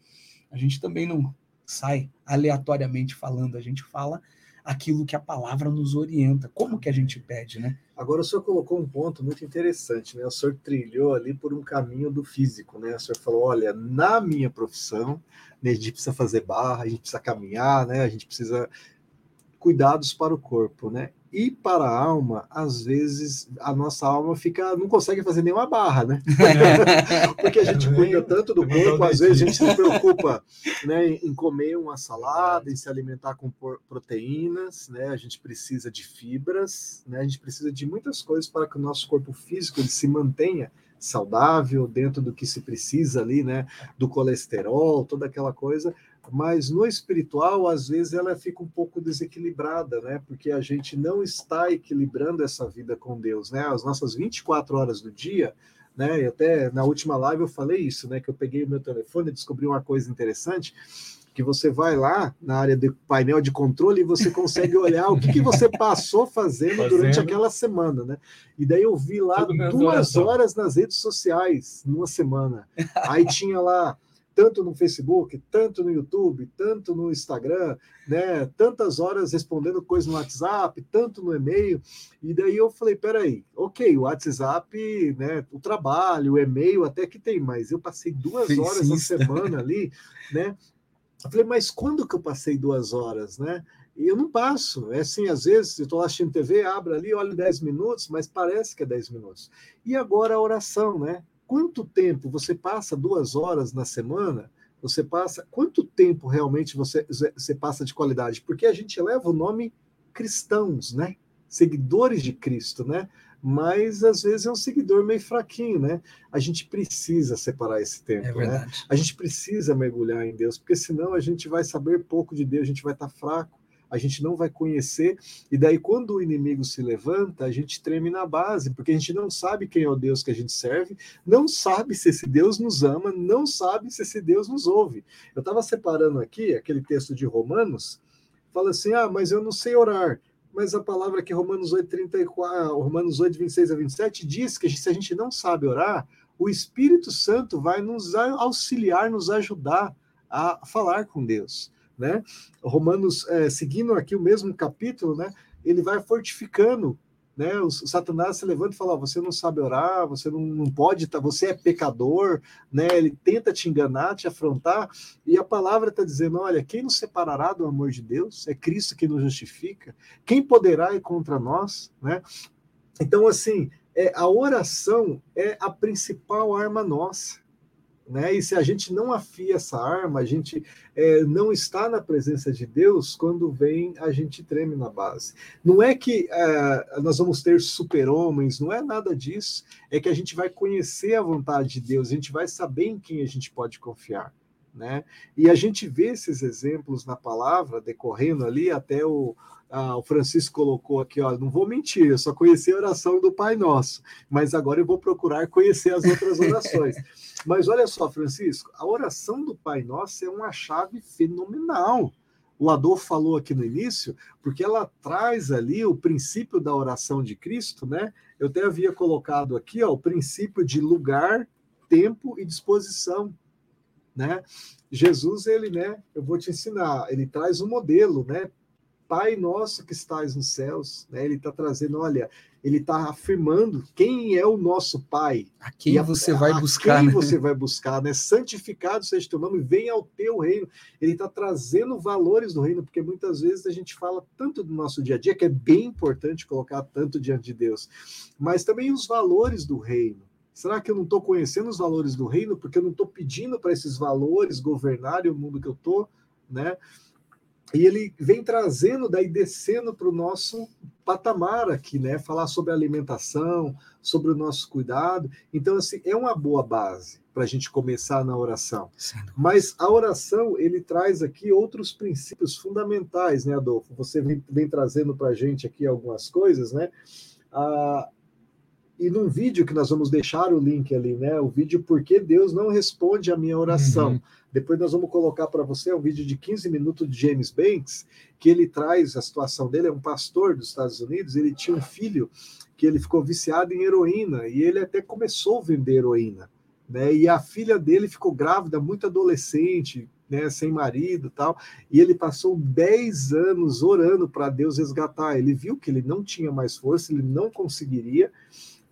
A gente também não sai aleatoriamente falando, a gente fala aquilo que a palavra nos orienta. Como que a gente pede, né? Agora o senhor colocou um ponto muito interessante, né? O senhor trilhou ali por um caminho do físico, né? O senhor falou, olha, na minha profissão, né, a gente precisa fazer barra, a gente precisa caminhar, né? A gente precisa cuidados para o corpo, né? E para a alma, às vezes a nossa alma fica, não consegue fazer nenhuma barra, né? Porque a gente cuida tanto do corpo, às vezes a gente se preocupa né, em comer uma salada, em se alimentar com proteínas, né? A gente precisa de fibras, né? A gente precisa de muitas coisas para que o nosso corpo físico ele se mantenha saudável, dentro do que se precisa ali, né? Do colesterol, toda aquela coisa, mas no espiritual, às vezes, ela fica um pouco desequilibrada, né? Porque a gente não está equilibrando essa vida com Deus, né? As nossas 24 horas do dia, né? E até na última live eu falei isso, né? Que eu peguei o meu telefone e descobri uma coisa interessante que você vai lá na área do painel de controle e você consegue olhar o que, que você passou fazendo, fazendo, durante aquela semana, né? E daí eu vi lá duas horas nas redes sociais numa semana. Aí tinha lá tanto no Facebook, tanto no YouTube, tanto no Instagram, né? Tantas horas respondendo coisas no WhatsApp, tanto no e-mail. E daí eu falei, peraí, ok, o WhatsApp, né? O trabalho, o e-mail até que tem, mas eu passei duas horas na semana ali, né? Eu falei, mas quando que eu passei duas horas, né? E eu não passo. É assim, às vezes, eu estou assistindo TV, abro ali, olho 10 minutos, mas parece que é 10 minutos. E agora a oração, né? Quanto tempo você passa duas horas na semana? Você passa quanto tempo realmente você, você passa de qualidade? Porque a gente leva o nome cristãos, né? Seguidores de Cristo, né? Mas às vezes é um seguidor meio fraquinho, né? A gente precisa separar esse tempo, é né? A gente precisa mergulhar em Deus, porque senão a gente vai saber pouco de Deus, a gente vai estar fraco a gente não vai conhecer, e daí quando o inimigo se levanta, a gente treme na base, porque a gente não sabe quem é o Deus que a gente serve, não sabe se esse Deus nos ama, não sabe se esse Deus nos ouve. Eu estava separando aqui aquele texto de Romanos, fala assim: ah, mas eu não sei orar. Mas a palavra que Romanos 8, 34, Romanos 8, 26 a 27 diz que se a gente não sabe orar, o Espírito Santo vai nos auxiliar, nos ajudar a falar com Deus né? Romanos, é, seguindo aqui o mesmo capítulo, né? Ele vai fortificando, né? O, o Satanás se levanta e fala: você não sabe orar, você não, não pode, tá, você é pecador, né? Ele tenta te enganar, te afrontar, e a palavra está dizendo: olha, quem nos separará do amor de Deus? É Cristo que nos justifica. Quem poderá ir contra nós, né? Então, assim, é, a oração é a principal arma nossa. Né? E se a gente não afia essa arma, a gente é, não está na presença de Deus, quando vem, a gente treme na base. Não é que é, nós vamos ter super-homens, não é nada disso. É que a gente vai conhecer a vontade de Deus, a gente vai saber em quem a gente pode confiar. Né? E a gente vê esses exemplos na palavra decorrendo ali até o, ah, o Francisco colocou aqui, ó, não vou mentir, eu só conheci a oração do Pai Nosso, mas agora eu vou procurar conhecer as outras orações. mas olha só, Francisco, a oração do Pai Nosso é uma chave fenomenal. O Adolfo falou aqui no início, porque ela traz ali o princípio da oração de Cristo, né? Eu até havia colocado aqui, ó, o princípio de lugar, tempo e disposição, né? Jesus, ele, né, eu vou te ensinar, ele traz um modelo, né, Pai nosso que estás nos céus, né? Ele está trazendo, olha, ele está afirmando quem é o nosso Pai. A quem a, você vai buscar, quem né? você vai buscar, né? Santificado seja teu nome, venha ao teu reino. Ele está trazendo valores do reino, porque muitas vezes a gente fala tanto do nosso dia a dia, que é bem importante colocar tanto diante de Deus, mas também os valores do reino. Será que eu não estou conhecendo os valores do reino porque eu não estou pedindo para esses valores governarem o mundo que eu estou, né? E ele vem trazendo, daí descendo para o nosso patamar aqui, né? Falar sobre alimentação, sobre o nosso cuidado. Então, assim, é uma boa base para a gente começar na oração. Mas a oração, ele traz aqui outros princípios fundamentais, né, Adolfo? Você vem, vem trazendo para a gente aqui algumas coisas, né? Ah, e num vídeo que nós vamos deixar o link ali, né? O vídeo Por que Deus não responde a minha oração. Uhum. Depois nós vamos colocar para você um vídeo de 15 minutos de James Banks, que ele traz a situação dele, é um pastor dos Estados Unidos, ele tinha um filho que ele ficou viciado em heroína e ele até começou a vender heroína, né? E a filha dele ficou grávida, muito adolescente, né, sem marido tal, e ele passou 10 anos orando para Deus resgatar. Ele viu que ele não tinha mais força, ele não conseguiria,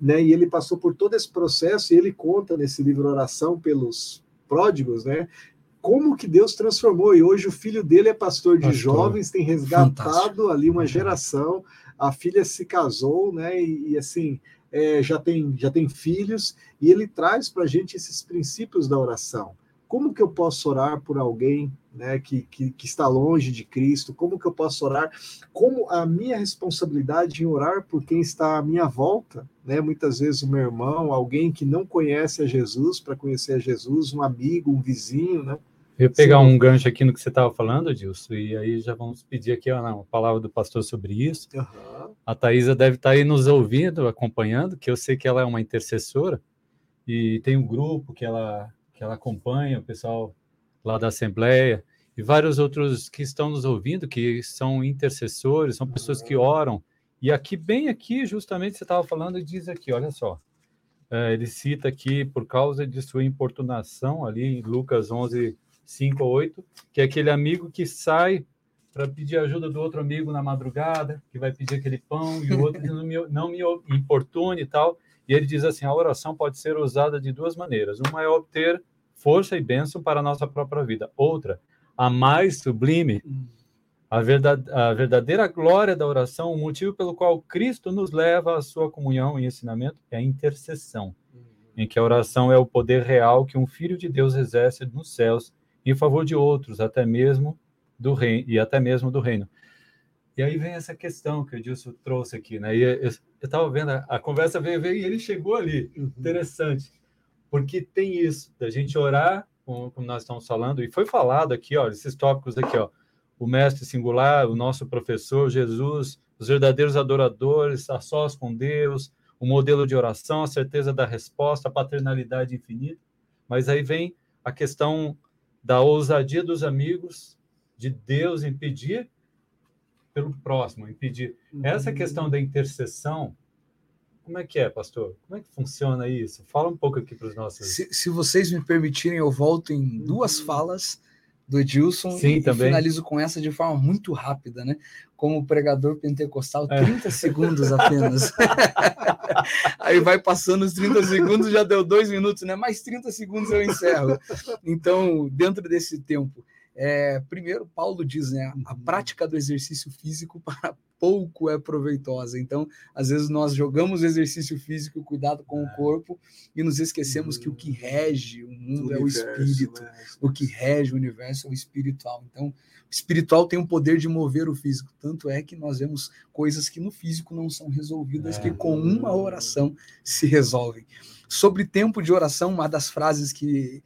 né? E ele passou por todo esse processo e ele conta nesse livro Oração pelos Pródigos, né? Como que Deus transformou e hoje o filho dele é pastor de pastor. jovens, tem resgatado Fantástico. ali uma geração. A filha se casou, né? E, e assim é, já tem já tem filhos e ele traz para a gente esses princípios da oração. Como que eu posso orar por alguém né, que, que, que, está longe de Cristo? Como que eu posso orar? Como a minha responsabilidade em orar por quem está à minha volta? Né? Muitas vezes o meu irmão, alguém que não conhece a Jesus, para conhecer a Jesus, um amigo, um vizinho, né? Eu ia pegar Sim. um gancho aqui no que você estava falando, Dilson, e aí já vamos pedir aqui a palavra do pastor sobre isso. Uhum. A Thaisa deve estar tá aí nos ouvindo, acompanhando, que eu sei que ela é uma intercessora, e tem um grupo que ela, que ela acompanha, o pessoal lá da Assembleia, e vários outros que estão nos ouvindo, que são intercessores, são pessoas que oram. E aqui, bem aqui, justamente, você estava falando, diz aqui, olha só, é, ele cita aqui, por causa de sua importunação, ali em Lucas 11, 5 ou 8, que é aquele amigo que sai para pedir ajuda do outro amigo na madrugada, que vai pedir aquele pão, e o outro não me, não me importune e tal. E ele diz assim: a oração pode ser usada de duas maneiras. Uma é obter força e bênção para a nossa própria vida. Outra, a mais sublime, a, verdade, a verdadeira glória da oração, o motivo pelo qual Cristo nos leva à sua comunhão e ensinamento é a intercessão, em que a oração é o poder real que um filho de Deus exerce nos céus em favor de outros, até mesmo do reino e até mesmo do reino. E aí vem essa questão que o Dilson trouxe aqui, né? E eu estava vendo a, a, conversa veio, veio e ele chegou ali. Uhum. Interessante, porque tem isso da gente orar, como, como, nós estamos falando, e foi falado aqui, ó, esses tópicos aqui, ó, o mestre singular, o nosso professor Jesus, os verdadeiros adoradores, a sós com Deus, o modelo de oração, a certeza da resposta, a paternalidade infinita. Mas aí vem a questão da ousadia dos amigos, de Deus impedir pelo próximo, impedir. Uhum. Essa questão da intercessão, como é que é, pastor? Como é que funciona isso? Fala um pouco aqui para os nossos. Se, se, vocês me permitirem, eu volto em duas uhum. falas do Edilson Sim, e, também. finalizo com essa de forma muito rápida, né? Como pregador pentecostal, 30 é. segundos apenas. Aí vai passando os 30 segundos, já deu dois minutos, né? Mais 30 segundos eu encerro. Então, dentro desse tempo, é, primeiro, Paulo diz, né? A uhum. prática do exercício físico para pouco é proveitosa. Então, às vezes nós jogamos exercício físico, cuidado com é. o corpo, e nos esquecemos uhum. que o que rege o mundo o é o espírito. Né? O que rege o universo é o espiritual. Então, o espiritual tem o poder de mover o físico. Tanto é que nós vemos coisas que no físico não são resolvidas, é. que com uma oração se resolvem. Sobre tempo de oração, uma das frases que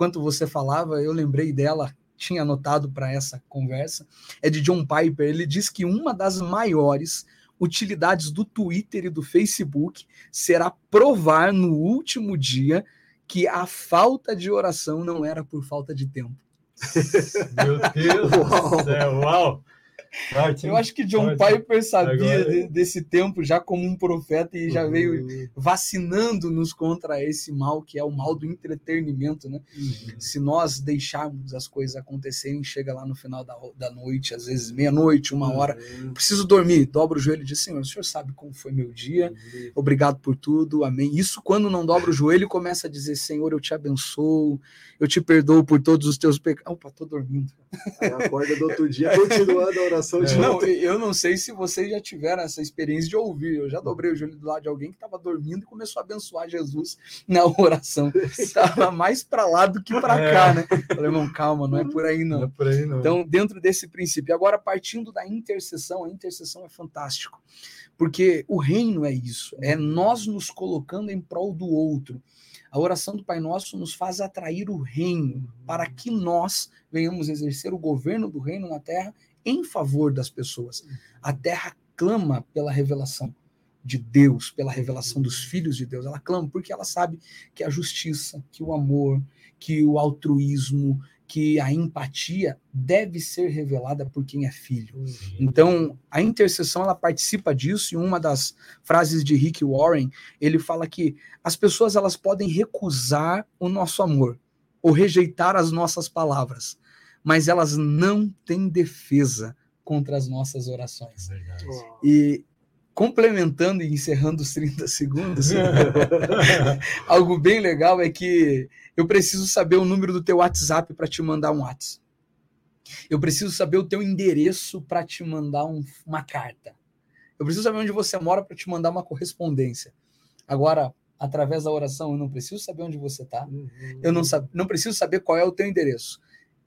enquanto você falava, eu lembrei dela tinha anotado para essa conversa, é de John Piper. Ele diz que uma das maiores utilidades do Twitter e do Facebook será provar no último dia que a falta de oração não era por falta de tempo. Meu Deus do céu, uau! Eu acho que John Piper sabia de, desse tempo já como um profeta e já uhum. veio vacinando-nos contra esse mal que é o mal do entretenimento, né? Uhum. Se nós deixarmos as coisas acontecerem, chega lá no final da, da noite, às vezes meia-noite, uma hora, uhum. preciso dormir, dobra o joelho e diz, Senhor, o Senhor sabe como foi meu dia, uhum. obrigado por tudo, amém. Isso quando não dobra o joelho começa a dizer, Senhor, eu te abençoo, eu te perdoo por todos os teus pecados. Opa, tô dormindo. Aí acorda do outro dia continuando a oração de é. Não, eu não sei se vocês já tiveram essa experiência de ouvir. Eu já dobrei o joelho do lado de alguém que estava dormindo e começou a abençoar Jesus na oração. Estava mais para lá do que para é. cá, né? Falei, irmão, calma, não é por aí não. não, é por aí, não. Então, dentro desse princípio. Agora, partindo da intercessão, a intercessão é fantástico. Porque o reino é isso, é nós nos colocando em prol do outro. A oração do Pai Nosso nos faz atrair o reino para que nós venhamos exercer o governo do reino na terra em favor das pessoas. A terra clama pela revelação de Deus, pela revelação dos filhos de Deus. Ela clama porque ela sabe que a justiça, que o amor, que o altruísmo, que a empatia deve ser revelada por quem é filho. Então, a intercessão ela participa disso e uma das frases de Rick Warren, ele fala que as pessoas elas podem recusar o nosso amor ou rejeitar as nossas palavras, mas elas não têm defesa contra as nossas orações. E complementando e encerrando os 30 segundos, algo bem legal é que eu preciso saber o número do teu WhatsApp para te mandar um WhatsApp. Eu preciso saber o teu endereço para te mandar um, uma carta. Eu preciso saber onde você mora para te mandar uma correspondência. Agora, através da oração, eu não preciso saber onde você está. Uhum. Eu não, não preciso saber qual é o teu endereço.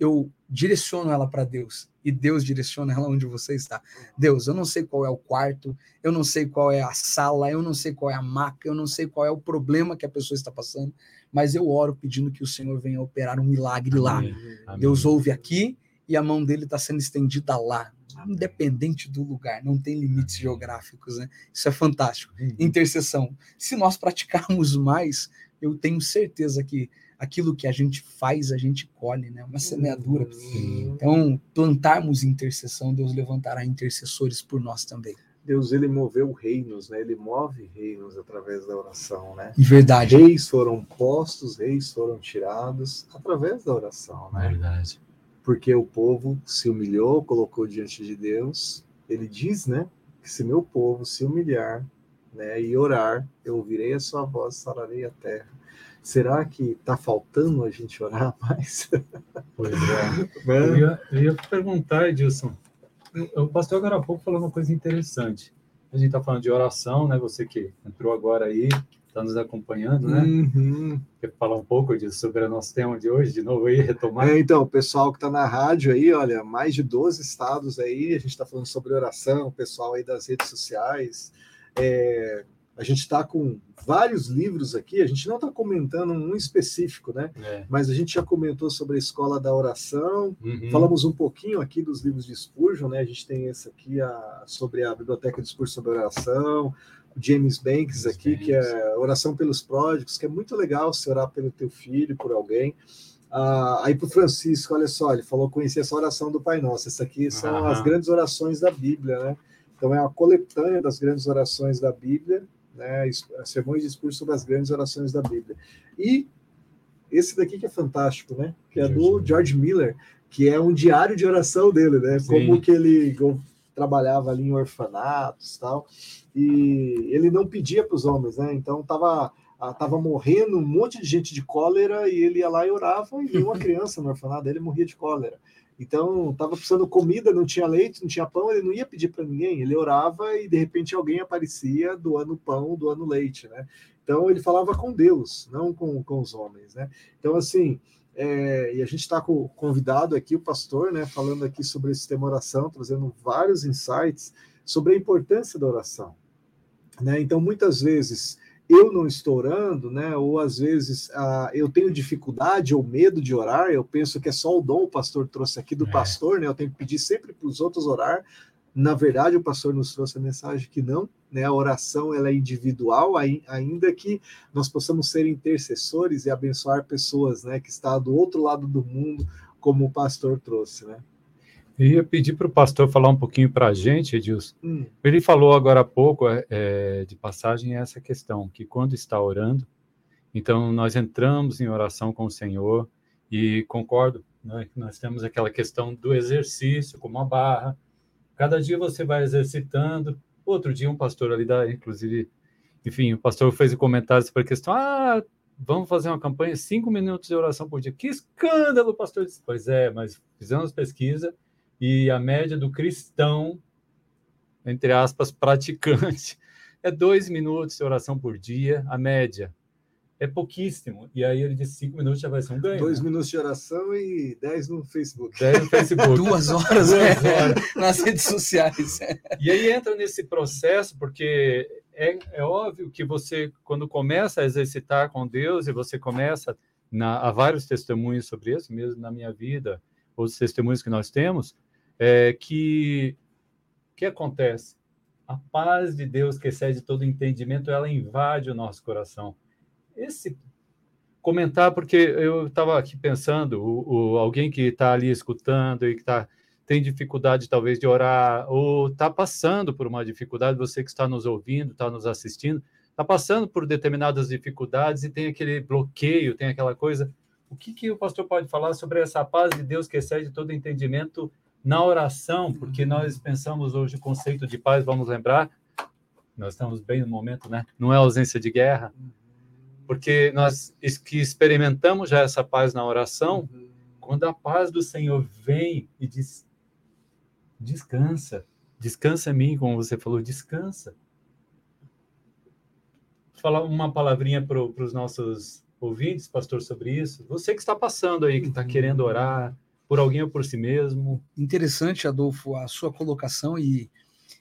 Eu direciono ela para Deus e Deus direciona ela onde você está. Deus, eu não sei qual é o quarto, eu não sei qual é a sala, eu não sei qual é a maca, eu não sei qual é o problema que a pessoa está passando, mas eu oro pedindo que o Senhor venha operar um milagre lá. Amém. Deus ouve aqui e a mão dele está sendo estendida lá, independente do lugar, não tem limites geográficos, né? Isso é fantástico. Uhum. Intercessão. Se nós praticarmos mais, eu tenho certeza que aquilo que a gente faz, a gente colhe, né? Uma semeadura. Uhum. Então, plantarmos intercessão, Deus levantará intercessores por nós também. Deus ele moveu reinos, né? Ele move reinos através da oração, né? Verdade. Reis foram postos, reis foram tirados através da oração, né? Verdade porque o povo se humilhou, colocou diante de Deus. Ele diz, né, que se meu povo se humilhar, né, e orar, eu ouvirei a sua voz, sararei a terra. Será que está faltando a gente orar mais? Pois é. Né? Eu, ia, eu ia perguntar, Edilson. O pastor agora há pouco falou uma coisa interessante. A gente está falando de oração, né? Você que entrou agora aí, está nos acompanhando, né? Uhum. Quer falar um pouco disso, sobre o nosso tema de hoje, de novo aí, retomar? É, então, o pessoal que está na rádio aí, olha, mais de 12 estados aí, a gente está falando sobre oração, o pessoal aí das redes sociais, é, a gente está com vários livros aqui, a gente não está comentando um específico, né? É. Mas a gente já comentou sobre a escola da oração, uhum. falamos um pouquinho aqui dos livros de Spurgeon, né? A gente tem esse aqui a, sobre a Biblioteca de Spurgeon sobre oração, James Banks aqui, Banks. que é Oração pelos Pródigos, que é muito legal se orar pelo teu filho, por alguém. Ah, aí para o Francisco, olha só, ele falou conhecer essa oração do Pai Nosso. Essas aqui são uhum. as grandes orações da Bíblia, né? Então é uma coletânea das grandes orações da Bíblia, né? Sermões de discurso sobre as grandes orações da Bíblia. E esse daqui que é fantástico, né? Que é do George Miller, que é um diário de oração dele, né? Sim. Como que ele trabalhava ali em orfanatos tal e ele não pedia para os homens, né? Então tava tava morrendo um monte de gente de cólera e ele ia lá e orava e nenhuma criança no orfanato dele morria de cólera. Então tava precisando comida, não tinha leite, não tinha pão, ele não ia pedir para ninguém, ele orava e de repente alguém aparecia doando pão, doando leite, né? Então ele falava com Deus, não com, com os homens, né? Então assim, é, e a gente está com convidado aqui, o pastor, né, falando aqui sobre esse tema oração, trazendo vários insights sobre a importância da oração. Né? Então, muitas vezes eu não estou orando, né? Ou às vezes ah, eu tenho dificuldade ou medo de orar. Eu penso que é só o dom o pastor trouxe aqui do é. pastor, né? Eu tenho que pedir sempre para os outros orar. Na verdade, o pastor nos trouxe a mensagem que não, né? A oração ela é individual, ainda que nós possamos ser intercessores e abençoar pessoas, né? Que está do outro lado do mundo, como o pastor trouxe, né? Eu ia pedir para o pastor falar um pouquinho para a gente, Edilson. Hum. Ele falou agora há pouco, é, é, de passagem, essa questão, que quando está orando, então nós entramos em oração com o Senhor, e concordo, né, nós temos aquela questão do exercício, como a barra. Cada dia você vai exercitando. Outro dia, um pastor ali, da, inclusive, enfim, o pastor fez um comentário sobre a questão: ah, vamos fazer uma campanha, cinco minutos de oração por dia. Que escândalo, pastor disse. Pois é, mas fizemos pesquisa e a média do cristão, entre aspas, praticante, é dois minutos de oração por dia, a média. É pouquíssimo. E aí ele disse cinco minutos já vai ser um ganho. Dois né? minutos de oração e dez no Facebook. Dez no Facebook. Duas horas, Duas né? horas. nas redes sociais. E aí entra nesse processo, porque é, é óbvio que você, quando começa a exercitar com Deus e você começa, na, há vários testemunhos sobre isso, mesmo na minha vida, os testemunhos que nós temos, é que que acontece? A paz de Deus que excede todo entendimento, ela invade o nosso coração. Esse comentar porque eu estava aqui pensando, o, o alguém que está ali escutando e que tá, tem dificuldade talvez de orar ou está passando por uma dificuldade, você que está nos ouvindo, está nos assistindo, está passando por determinadas dificuldades e tem aquele bloqueio, tem aquela coisa. O que, que o pastor pode falar sobre essa paz de Deus que excede todo entendimento na oração, porque nós pensamos hoje o conceito de paz, vamos lembrar, nós estamos bem no momento, né? Não é ausência de guerra, porque nós que experimentamos já essa paz na oração, quando a paz do Senhor vem e diz: descansa, descansa em mim, como você falou, descansa. Vou falar uma palavrinha para os nossos ouvintes, pastor, sobre isso. Você que está passando aí, que está querendo orar, por alguém ou por si mesmo. Interessante, Adolfo, a sua colocação e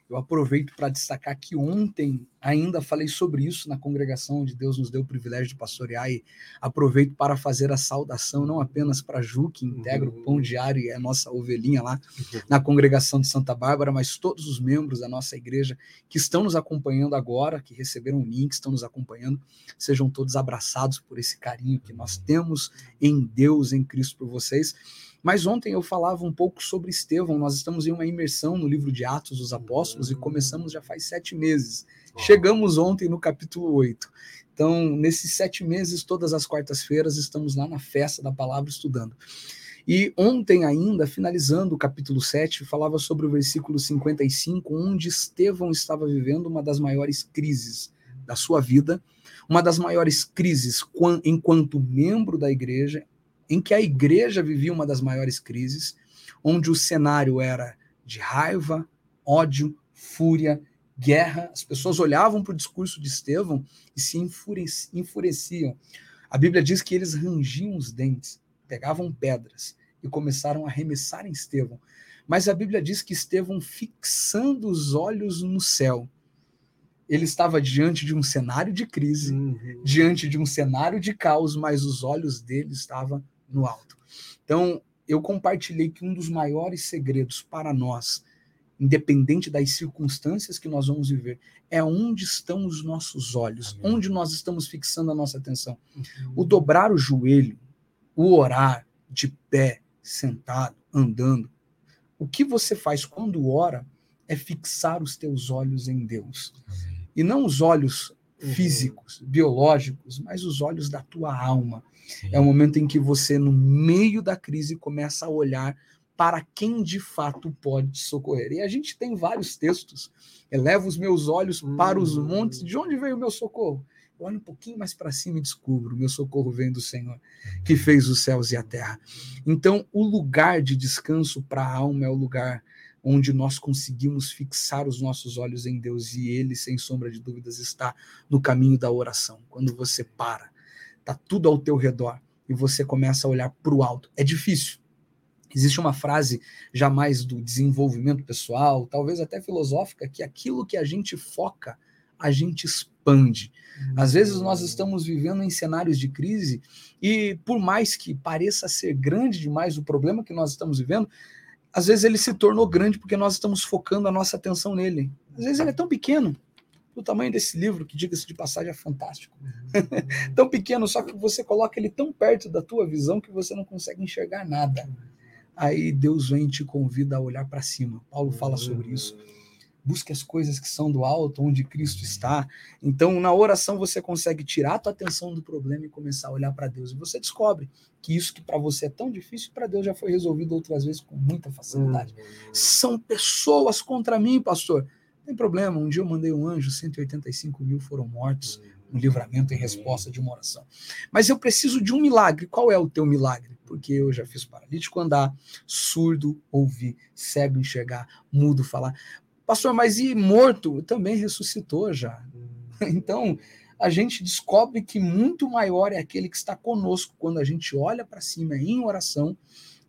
eu aproveito para destacar que ontem ainda falei sobre isso na congregação onde Deus nos deu o privilégio de pastorear e aproveito para fazer a saudação não apenas para Ju, que integra o Pão Diário e é a nossa ovelhinha lá na congregação de Santa Bárbara, mas todos os membros da nossa igreja que estão nos acompanhando agora, que receberam o link, estão nos acompanhando, sejam todos abraçados por esse carinho que nós temos em Deus, em Cristo por vocês. Mas ontem eu falava um pouco sobre Estevão. Nós estamos em uma imersão no livro de Atos dos Apóstolos e começamos já faz sete meses. Chegamos ontem no capítulo 8. Então, nesses sete meses, todas as quartas-feiras, estamos lá na festa da palavra estudando. E ontem ainda, finalizando o capítulo 7, falava sobre o versículo 55, onde Estevão estava vivendo uma das maiores crises da sua vida, uma das maiores crises enquanto membro da igreja, em que a igreja vivia uma das maiores crises, onde o cenário era de raiva, ódio, fúria, guerra. As pessoas olhavam para o discurso de Estevão e se enfureciam. A Bíblia diz que eles rangiam os dentes, pegavam pedras e começaram a arremessar em Estevão. Mas a Bíblia diz que Estevão, fixando os olhos no céu, ele estava diante de um cenário de crise, uhum. diante de um cenário de caos, mas os olhos dele estavam no alto. Então, eu compartilhei que um dos maiores segredos para nós, independente das circunstâncias que nós vamos viver, é onde estão os nossos olhos, Amém. onde nós estamos fixando a nossa atenção. Uhum. O dobrar o joelho, o orar de pé, sentado, andando. O que você faz quando ora é fixar os teus olhos em Deus. Amém. E não os olhos uhum. físicos, uhum. biológicos, mas os olhos da tua alma. Sim. É o momento em que você, no meio da crise, começa a olhar para quem de fato pode socorrer. E a gente tem vários textos. Eleva os meus olhos para os montes. Hum. De onde veio o meu socorro? Eu olho um pouquinho mais para cima e descubro: meu socorro vem do Senhor, que fez os céus e a terra. Então, o lugar de descanso para a alma é o lugar onde nós conseguimos fixar os nossos olhos em Deus e Ele, sem sombra de dúvidas, está no caminho da oração. Quando você para, tá tudo ao teu redor e você começa a olhar para o alto. É difícil. Existe uma frase jamais do desenvolvimento pessoal, talvez até filosófica, que aquilo que a gente foca, a gente expande. Às vezes nós estamos vivendo em cenários de crise e por mais que pareça ser grande demais o problema que nós estamos vivendo, às vezes ele se tornou grande porque nós estamos focando a nossa atenção nele. Às vezes ele é tão pequeno, o tamanho desse livro, que diga-se de passagem é fantástico. Uhum. tão pequeno, só que você coloca ele tão perto da tua visão que você não consegue enxergar nada. Aí Deus vem e te convida a olhar para cima. Paulo fala sobre isso. Busque as coisas que são do alto, onde Cristo está. Então, na oração, você consegue tirar a tua atenção do problema e começar a olhar para Deus. E você descobre que isso que para você é tão difícil, para Deus já foi resolvido outras vezes com muita facilidade. São pessoas contra mim, pastor. Tem problema. Um dia eu mandei um anjo, 185 mil foram mortos. Um livramento em resposta de uma oração. Mas eu preciso de um milagre. Qual é o teu milagre? Porque eu já fiz paralítico andar, surdo ouvir, cego enxergar, mudo falar. Pastor, mas e morto? Também ressuscitou já. Então, a gente descobre que muito maior é aquele que está conosco quando a gente olha para cima em oração,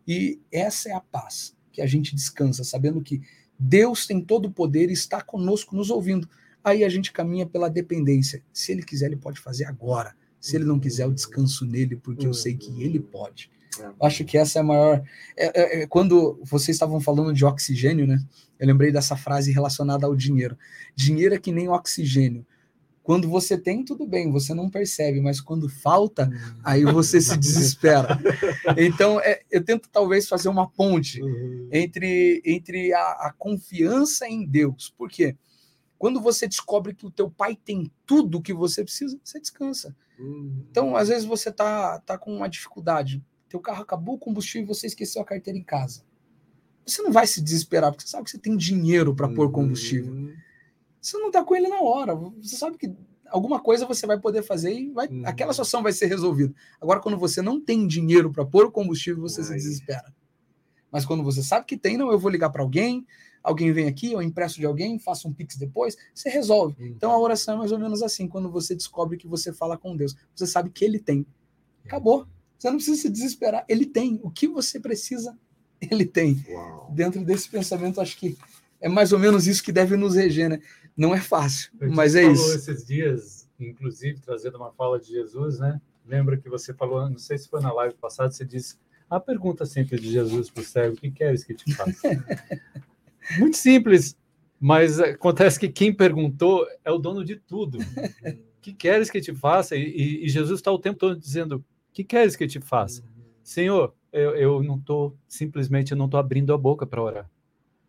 e essa é a paz que a gente descansa, sabendo que Deus tem todo o poder e está conosco nos ouvindo. Aí a gente caminha pela dependência. Se ele quiser, ele pode fazer agora. Se ele não quiser, eu descanso nele, porque eu sei que ele pode. É. Acho que essa é a maior. É, é, é, quando vocês estavam falando de oxigênio, né? Eu lembrei dessa frase relacionada ao dinheiro. Dinheiro é que nem oxigênio. Quando você tem, tudo bem, você não percebe, mas quando falta, uhum. aí você se desespera. Então, é, eu tento talvez fazer uma ponte uhum. entre, entre a, a, confiança em Deus. Por quê? Quando você descobre que o teu pai tem tudo o que você precisa, você descansa. Uhum. Então, às vezes você tá, tá com uma dificuldade, teu carro acabou o combustível e você esqueceu a carteira em casa. Você não vai se desesperar, porque você sabe que você tem dinheiro para pôr combustível você não está com ele na hora. Você sabe que alguma coisa você vai poder fazer e vai, uhum. aquela situação vai ser resolvida. Agora, quando você não tem dinheiro para pôr o combustível, você Ai. se desespera. Mas quando você sabe que tem, não, eu vou ligar para alguém, alguém vem aqui, eu empresto de alguém, faço um pix depois, você resolve. Uhum. Então a oração é mais ou menos assim, quando você descobre que você fala com Deus, você sabe que ele tem. Acabou. Você não precisa se desesperar, ele tem. O que você precisa Ele tem. Uau. Dentro desse pensamento, acho que é mais ou menos isso que deve nos reger, né? Não é fácil, mas é isso. esses dias, inclusive, trazendo uma fala de Jesus, né? Lembra que você falou, não sei se foi na live passada, você disse a pergunta sempre de Jesus para o cego: o que queres que te faça? Muito simples, mas acontece que quem perguntou é o dono de tudo. Que queres que te faça? E, e Jesus está o tempo todo dizendo: que queres que te faça? Senhor, eu, eu não estou, simplesmente, eu não estou abrindo a boca para orar.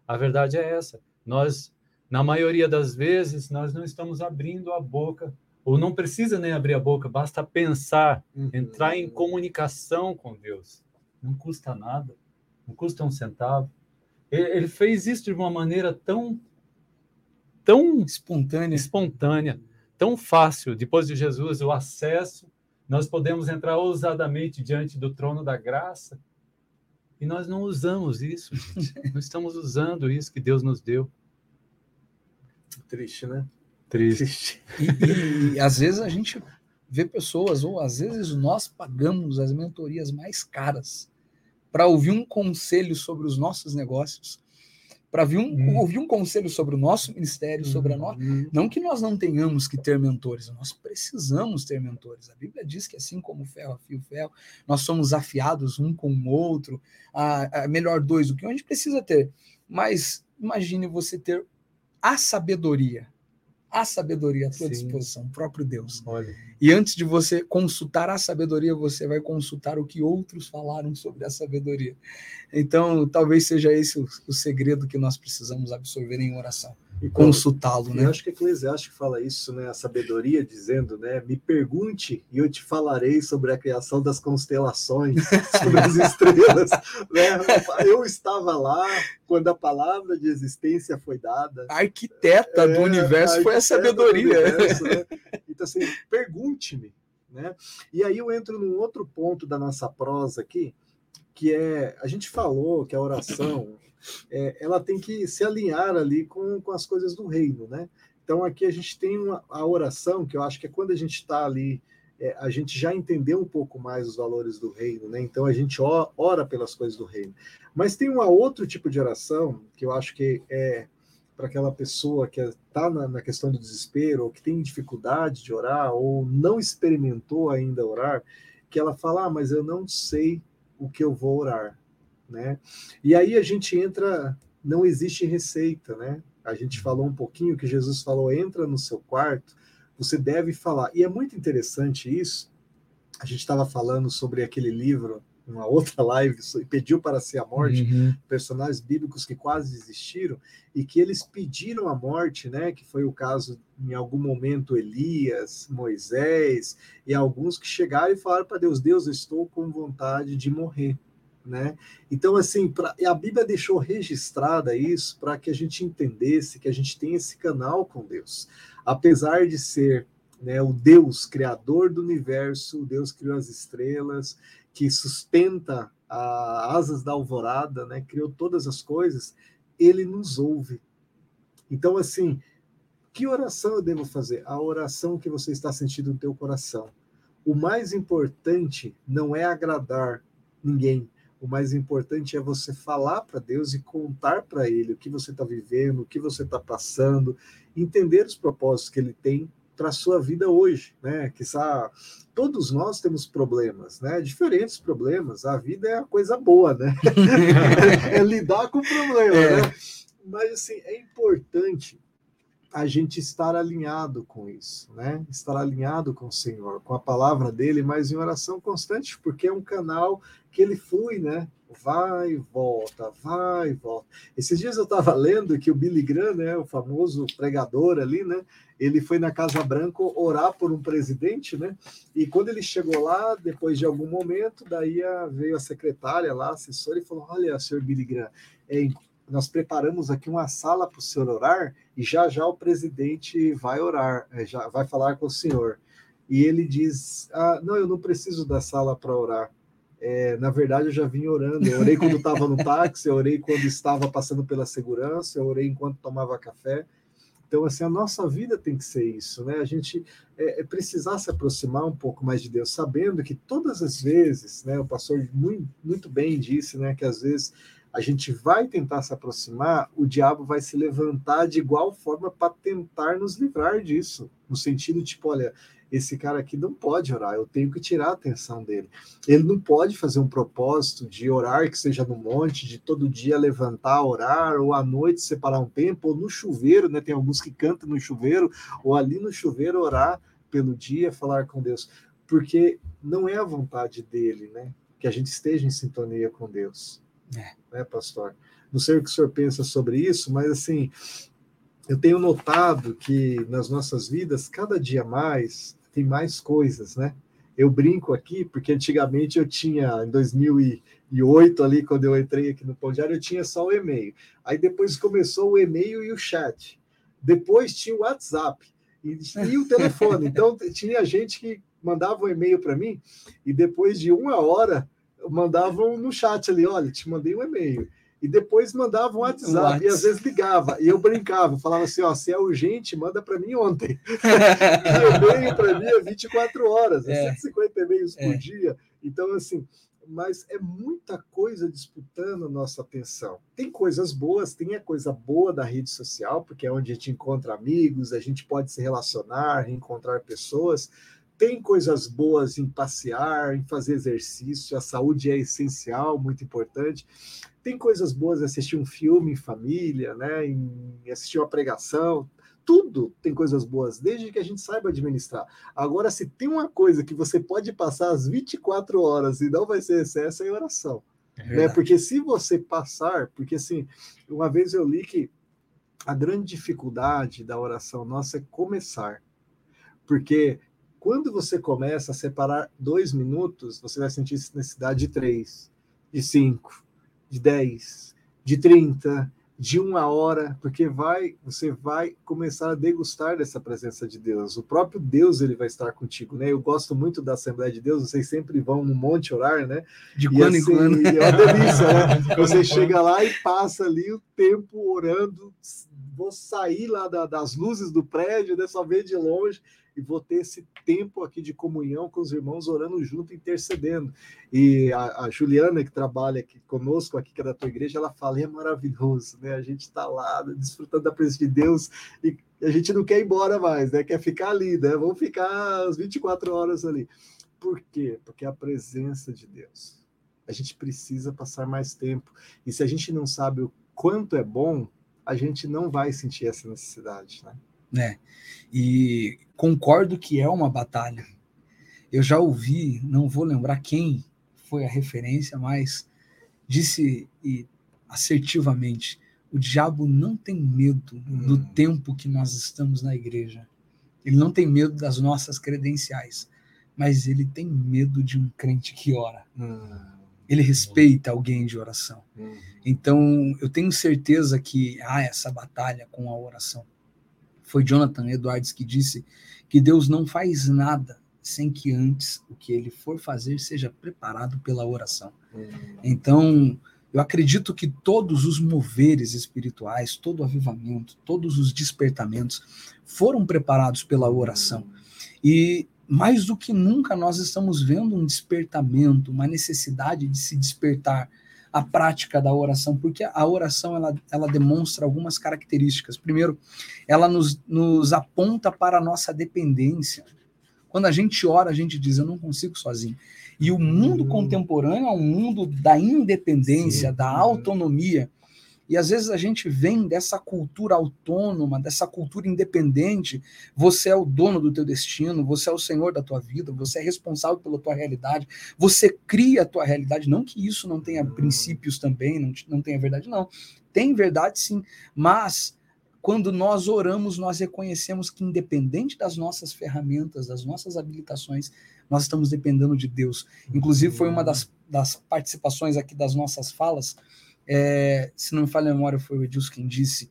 A verdade é essa. Nós, na maioria das vezes, nós não estamos abrindo a boca, ou não precisa nem abrir a boca, basta pensar, uhum. entrar em comunicação com Deus. Não custa nada, não custa um centavo. Ele, fez isso de uma maneira tão, tão espontânea, espontânea, tão fácil. Depois de Jesus, o acesso nós podemos entrar ousadamente diante do trono da graça e nós não usamos isso, não estamos usando isso que Deus nos deu. Triste, né? Triste. E, e, e às vezes a gente vê pessoas, ou às vezes nós pagamos as mentorias mais caras para ouvir um conselho sobre os nossos negócios para um, hum. ouvir um conselho sobre o nosso ministério, sobre a nossa. Hum. Não que nós não tenhamos que ter mentores, nós precisamos ter mentores. A Bíblia diz que assim como ferro afia o ferro, nós somos afiados um com o outro, a, a melhor dois do que um, a gente precisa ter. Mas imagine você ter a sabedoria a sabedoria à tua Sim. disposição, o próprio Deus. Olha. E antes de você consultar a sabedoria, você vai consultar o que outros falaram sobre a sabedoria. Então, talvez seja esse o, o segredo que nós precisamos absorver em oração consultá-lo, né? Eu acho que Eclesiastes fala isso, né? A sabedoria dizendo, né? Me pergunte e eu te falarei sobre a criação das constelações, sobre as estrelas. né? Eu estava lá quando a palavra de existência foi dada. A arquiteta é, do universo a foi a sabedoria. Universo, né? Então, assim, pergunte-me, né? E aí eu entro num outro ponto da nossa prosa aqui, que é, a gente falou que a oração é, ela tem que se alinhar ali com, com as coisas do reino, né? Então aqui a gente tem uma, a oração, que eu acho que é quando a gente está ali, é, a gente já entendeu um pouco mais os valores do reino, né? Então a gente ora pelas coisas do reino. Mas tem um outro tipo de oração que eu acho que é para aquela pessoa que está na, na, questão do desespero, ou que tem dificuldade de orar, ou não experimentou ainda orar, que ela fala, ah, mas eu não sei o que eu vou orar né? E aí a gente entra, não existe receita, né? A gente falou um pouquinho que Jesus falou, entra no seu quarto, você deve falar. E é muito interessante isso. A gente estava falando sobre aquele livro, uma outra live, e pediu para ser a morte, uhum. personagens bíblicos que quase existiram e que eles pediram a morte, né? Que foi o caso em algum momento Elias, Moisés e alguns que chegaram e falaram para Deus: Deus, eu estou com vontade de morrer né? Então, assim, pra, a Bíblia deixou registrada isso para que a gente entendesse que a gente tem esse canal com Deus. Apesar de ser né, o Deus criador do universo, o Deus criou as estrelas, que sustenta as asas da alvorada, né, criou todas as coisas, ele nos ouve. Então, assim, que oração eu devo fazer? A oração que você está sentindo no teu coração. O mais importante não é agradar ninguém, o mais importante é você falar para Deus e contar para Ele o que você está vivendo, o que você está passando, entender os propósitos que Ele tem para a sua vida hoje, né? Que todos nós temos problemas, né? Diferentes problemas. A vida é a coisa boa, né? é lidar com o problema, é. né? Mas assim é importante a gente estar alinhado com isso, né? Estar alinhado com o Senhor, com a palavra dele, mas em oração constante, porque é um canal que ele flui, né? Vai e volta, vai e volta. Esses dias eu estava lendo que o Billy Graham, né, o famoso pregador ali, né, ele foi na Casa Branca orar por um presidente, né? E quando ele chegou lá, depois de algum momento, daí veio a secretária lá, a assessora, e falou: Olha, senhor Billy Graham, é, nós preparamos aqui uma sala para o senhor orar e já já o presidente vai orar, é, já vai falar com o senhor. E ele diz: ah, Não, eu não preciso da sala para orar. É, na verdade, eu já vim orando. Eu orei quando estava no táxi, eu orei quando estava passando pela segurança, eu orei enquanto tomava café. Então, assim, a nossa vida tem que ser isso, né? A gente é, é precisar se aproximar um pouco mais de Deus, sabendo que todas as vezes, né? O pastor muito, muito bem disse, né? Que às vezes a gente vai tentar se aproximar, o diabo vai se levantar de igual forma para tentar nos livrar disso. No sentido, tipo, olha, esse cara aqui não pode orar, eu tenho que tirar a atenção dele. Ele não pode fazer um propósito de orar que seja no monte, de todo dia levantar, orar, ou à noite separar um tempo, ou no chuveiro, né? Tem alguns que cantam no chuveiro, ou ali no chuveiro orar pelo dia, falar com Deus, porque não é a vontade dele, né? Que a gente esteja em sintonia com Deus. É. Né, pastor? Não sei o que o senhor pensa sobre isso, mas assim, eu tenho notado que nas nossas vidas, cada dia mais, tem mais coisas, né? Eu brinco aqui, porque antigamente eu tinha, em 2008, ali, quando eu entrei aqui no Pão Diário, eu tinha só o e-mail. Aí depois começou o e-mail e o chat. Depois tinha o WhatsApp e, e o telefone. Então, tinha gente que mandava um e-mail para mim e depois de uma hora mandavam no chat ali, olha, te mandei um e-mail e depois mandava um WhatsApp, e às vezes ligava, e eu brincava, falava assim, ó, se é urgente, manda para mim ontem. e-mail para mim é 24 horas, é. 150 e-mails é. por dia. Então, assim, mas é muita coisa disputando nossa atenção. Tem coisas boas, tem a coisa boa da rede social, porque é onde a gente encontra amigos, a gente pode se relacionar, encontrar pessoas, tem coisas boas em passear, em fazer exercício, a saúde é essencial, muito importante. Tem coisas boas em assistir um filme em família, né, em assistir uma pregação, tudo tem coisas boas, desde que a gente saiba administrar. Agora, se tem uma coisa que você pode passar as 24 horas e não vai ser excesso, é oração. É né? Porque se você passar, porque assim, uma vez eu li que a grande dificuldade da oração nossa é começar. Porque quando você começa a separar dois minutos, você vai sentir necessidade de três, de cinco, de dez, de trinta, de uma hora, porque vai, você vai começar a degustar dessa presença de Deus. O próprio Deus ele vai estar contigo, né? Eu gosto muito da Assembleia de Deus. Vocês sempre vão no monte orar, né? De quando assim, em quando. É uma delícia, né? Você chega lá e passa ali o tempo orando. Vou sair lá da, das luzes do prédio, né? Só ver de longe e vou ter esse tempo aqui de comunhão com os irmãos orando junto, intercedendo. E a, a Juliana, que trabalha aqui conosco, aqui que é da tua igreja, ela fala: é maravilhoso, né? A gente está lá desfrutando da presença de Deus e a gente não quer ir embora mais, né? Quer ficar ali, né? Vamos ficar as 24 horas ali. Por quê? Porque é a presença de Deus. A gente precisa passar mais tempo. E se a gente não sabe o quanto é bom, a gente não vai sentir essa necessidade, né? Né? E concordo que é uma batalha. Eu já ouvi, não vou lembrar quem foi a referência, mas disse e assertivamente: o diabo não tem medo hum. do tempo que nós estamos na igreja. Ele não tem medo das nossas credenciais, mas ele tem medo de um crente que ora. Hum. Ele respeita alguém de oração. Hum. Então, eu tenho certeza que há essa batalha com a oração. Foi Jonathan Edwards que disse que Deus não faz nada sem que antes o que ele for fazer seja preparado pela oração. Uhum. Então, eu acredito que todos os moveres espirituais, todo o avivamento, todos os despertamentos foram preparados pela oração. E mais do que nunca nós estamos vendo um despertamento, uma necessidade de se despertar a prática da oração, porque a oração ela, ela demonstra algumas características. Primeiro, ela nos, nos aponta para a nossa dependência. Quando a gente ora, a gente diz: Eu não consigo sozinho. E o mundo hum. contemporâneo é um mundo da independência, Sim. da autonomia. E às vezes a gente vem dessa cultura autônoma, dessa cultura independente. Você é o dono do teu destino, você é o senhor da tua vida, você é responsável pela tua realidade, você cria a tua realidade. Não que isso não tenha princípios também, não, não tenha verdade, não. Tem verdade sim, mas quando nós oramos, nós reconhecemos que, independente das nossas ferramentas, das nossas habilitações, nós estamos dependendo de Deus. Inclusive, foi uma das, das participações aqui das nossas falas é, se não me falha a memória, foi o Edilson quem disse.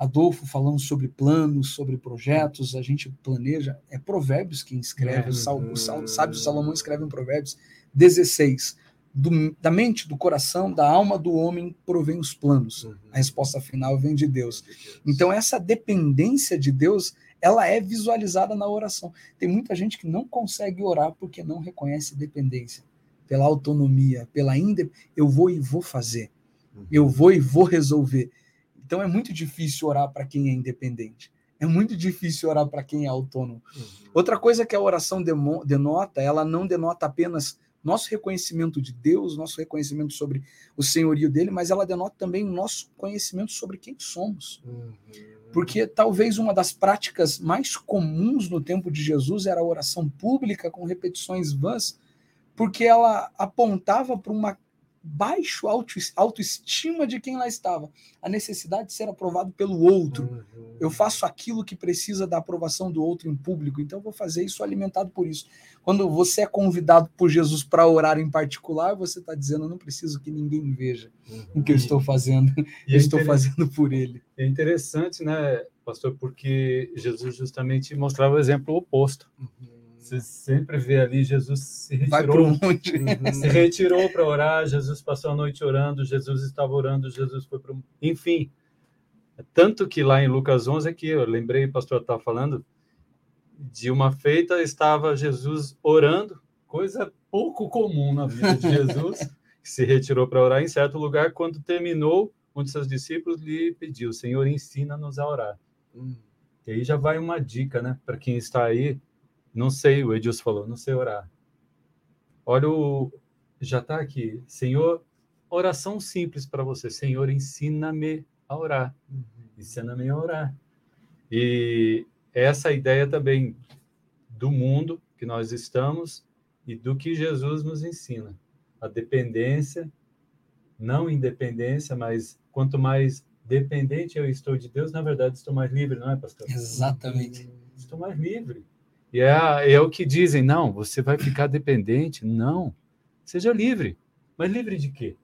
Adolfo falando sobre planos, sobre projetos, a gente planeja. É Provérbios quem escreve, é, o, Sal, o, Sal, sábio Salomão escreve em Provérbios 16. Do, da mente, do coração, da alma do homem provém os planos. Uhum. A resposta final vem de Deus. Então, essa dependência de Deus, ela é visualizada na oração. Tem muita gente que não consegue orar porque não reconhece dependência, pela autonomia, pela independência. Eu vou e vou fazer. Uhum. Eu vou e vou resolver. Então é muito difícil orar para quem é independente. É muito difícil orar para quem é autônomo. Uhum. Outra coisa que a oração denota, ela não denota apenas nosso reconhecimento de Deus, nosso reconhecimento sobre o senhorio dele, mas ela denota também o nosso conhecimento sobre quem somos. Uhum. Porque talvez uma das práticas mais comuns no tempo de Jesus era a oração pública com repetições vãs, porque ela apontava para uma baixo auto, autoestima de quem lá estava, a necessidade de ser aprovado pelo outro. Uhum. Eu faço aquilo que precisa da aprovação do outro em público, então vou fazer isso alimentado por isso. Quando você é convidado por Jesus para orar em particular, você está dizendo: eu não preciso que ninguém veja uhum. o que eu estou fazendo, e eu é estou fazendo por ele. É interessante, né, pastor, porque Jesus justamente mostrava o exemplo oposto. Uhum você sempre vê ali Jesus se retirou, uhum. se retirou para orar, Jesus passou a noite orando, Jesus estava orando, Jesus foi para enfim. Tanto que lá em Lucas 11 aqui, eu lembrei, o pastor estava falando, de uma feita estava Jesus orando, coisa pouco comum na vida de Jesus, que se retirou para orar em certo lugar, quando terminou, um de seus discípulos lhe pediu, Senhor, ensina-nos a orar. Hum. E aí já vai uma dica, né, para quem está aí, não sei, o Edilson falou, não sei orar. Olha o. Já está aqui. Senhor, oração simples para você. Senhor, ensina-me a orar. Uhum. Ensina-me a orar. E essa ideia também do mundo que nós estamos e do que Jesus nos ensina. A dependência, não independência, mas quanto mais dependente eu estou de Deus, na verdade estou mais livre, não é, pastor? Exatamente. Estou mais livre. E é, é o que dizem, não, você vai ficar dependente. Não, seja livre. Mas livre de quê?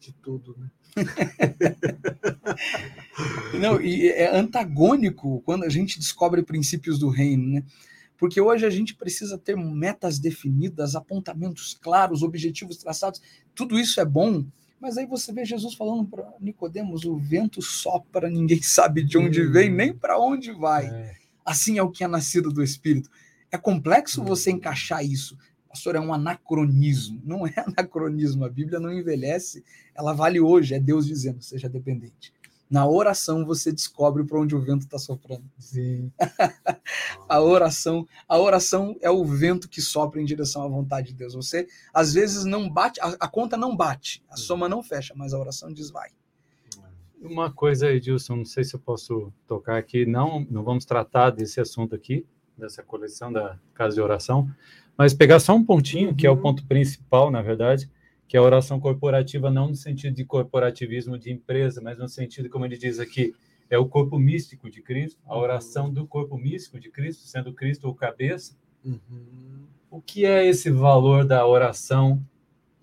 De tudo, né? não, e é antagônico quando a gente descobre princípios do reino, né? Porque hoje a gente precisa ter metas definidas, apontamentos claros, objetivos traçados. Tudo isso é bom, mas aí você vê Jesus falando para Nicodemos: o vento sopra, ninguém sabe de onde vem nem para onde vai. É. Assim é o que é nascido do Espírito. É complexo você encaixar isso. Pastor, é um anacronismo. Não é anacronismo. A Bíblia não envelhece, ela vale hoje. É Deus dizendo: seja dependente. Na oração você descobre para onde o vento está soprando. Sim. a oração, a oração é o vento que sopra em direção à vontade de Deus. Você às vezes não bate, a, a conta não bate, a soma não fecha, mas a oração diz vai. Uma coisa, Edilson, não sei se eu posso tocar aqui, não, não vamos tratar desse assunto aqui, dessa coleção da casa de oração, mas pegar só um pontinho, que é o uhum. ponto principal, na verdade, que é a oração corporativa, não no sentido de corporativismo de empresa, mas no sentido, como ele diz aqui, é o corpo místico de Cristo, a oração do corpo místico de Cristo, sendo Cristo o cabeça. Uhum. O que é esse valor da oração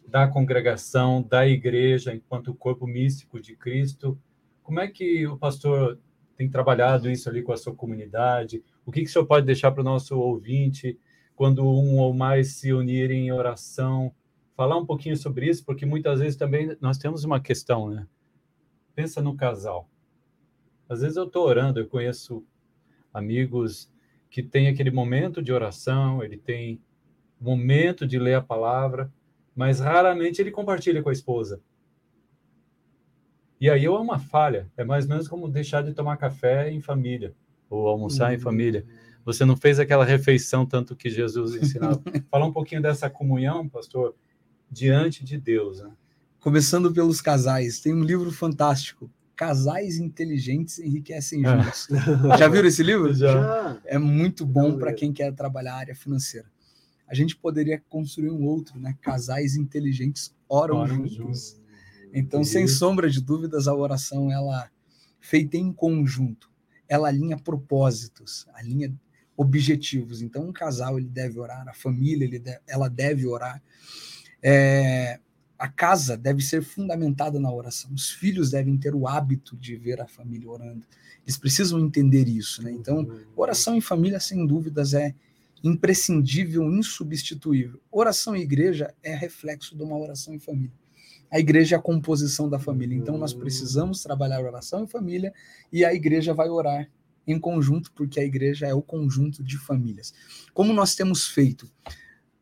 da congregação, da igreja, enquanto corpo místico de Cristo. Como é que o pastor tem trabalhado isso ali com a sua comunidade? O que, que o senhor pode deixar para o nosso ouvinte quando um ou mais se unirem em oração? Falar um pouquinho sobre isso, porque muitas vezes também nós temos uma questão, né? Pensa no casal. Às vezes eu estou orando, eu conheço amigos que têm aquele momento de oração, ele tem momento de ler a palavra, mas raramente ele compartilha com a esposa. E aí é uma falha, é mais ou menos como deixar de tomar café em família ou almoçar uhum. em família. Você não fez aquela refeição tanto que Jesus ensinava. Fala um pouquinho dessa comunhão, pastor, diante de Deus. Né? Começando pelos casais, tem um livro fantástico, Casais Inteligentes Enriquecem é. Juntos. Já viram esse livro? Já. É muito bom para quem quer trabalhar a área financeira a gente poderia construir um outro, né? Casais inteligentes oram, oram juntos. juntos. Então, e... sem sombra de dúvidas, a oração ela feita em conjunto, ela alinha propósitos, alinha objetivos. Então, um casal ele deve orar, a família ele deve, ela deve orar. É, a casa deve ser fundamentada na oração. Os filhos devem ter o hábito de ver a família orando. Eles precisam entender isso, né? Então, uhum. oração em família, sem dúvidas, é imprescindível, insubstituível. Oração em igreja é reflexo de uma oração em família. A igreja é a composição da família. Então nós precisamos trabalhar oração em família e a igreja vai orar em conjunto, porque a igreja é o conjunto de famílias. Como nós temos feito?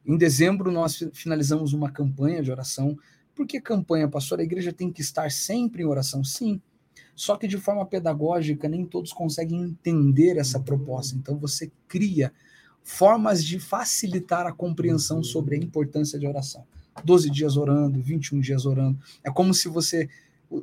Em dezembro nós finalizamos uma campanha de oração Por que campanha, pastor? A igreja tem que estar sempre em oração? Sim. Só que de forma pedagógica, nem todos conseguem entender essa proposta. Então você cria formas de facilitar a compreensão sobre a importância de oração. 12 dias orando, 21 dias orando. É como se você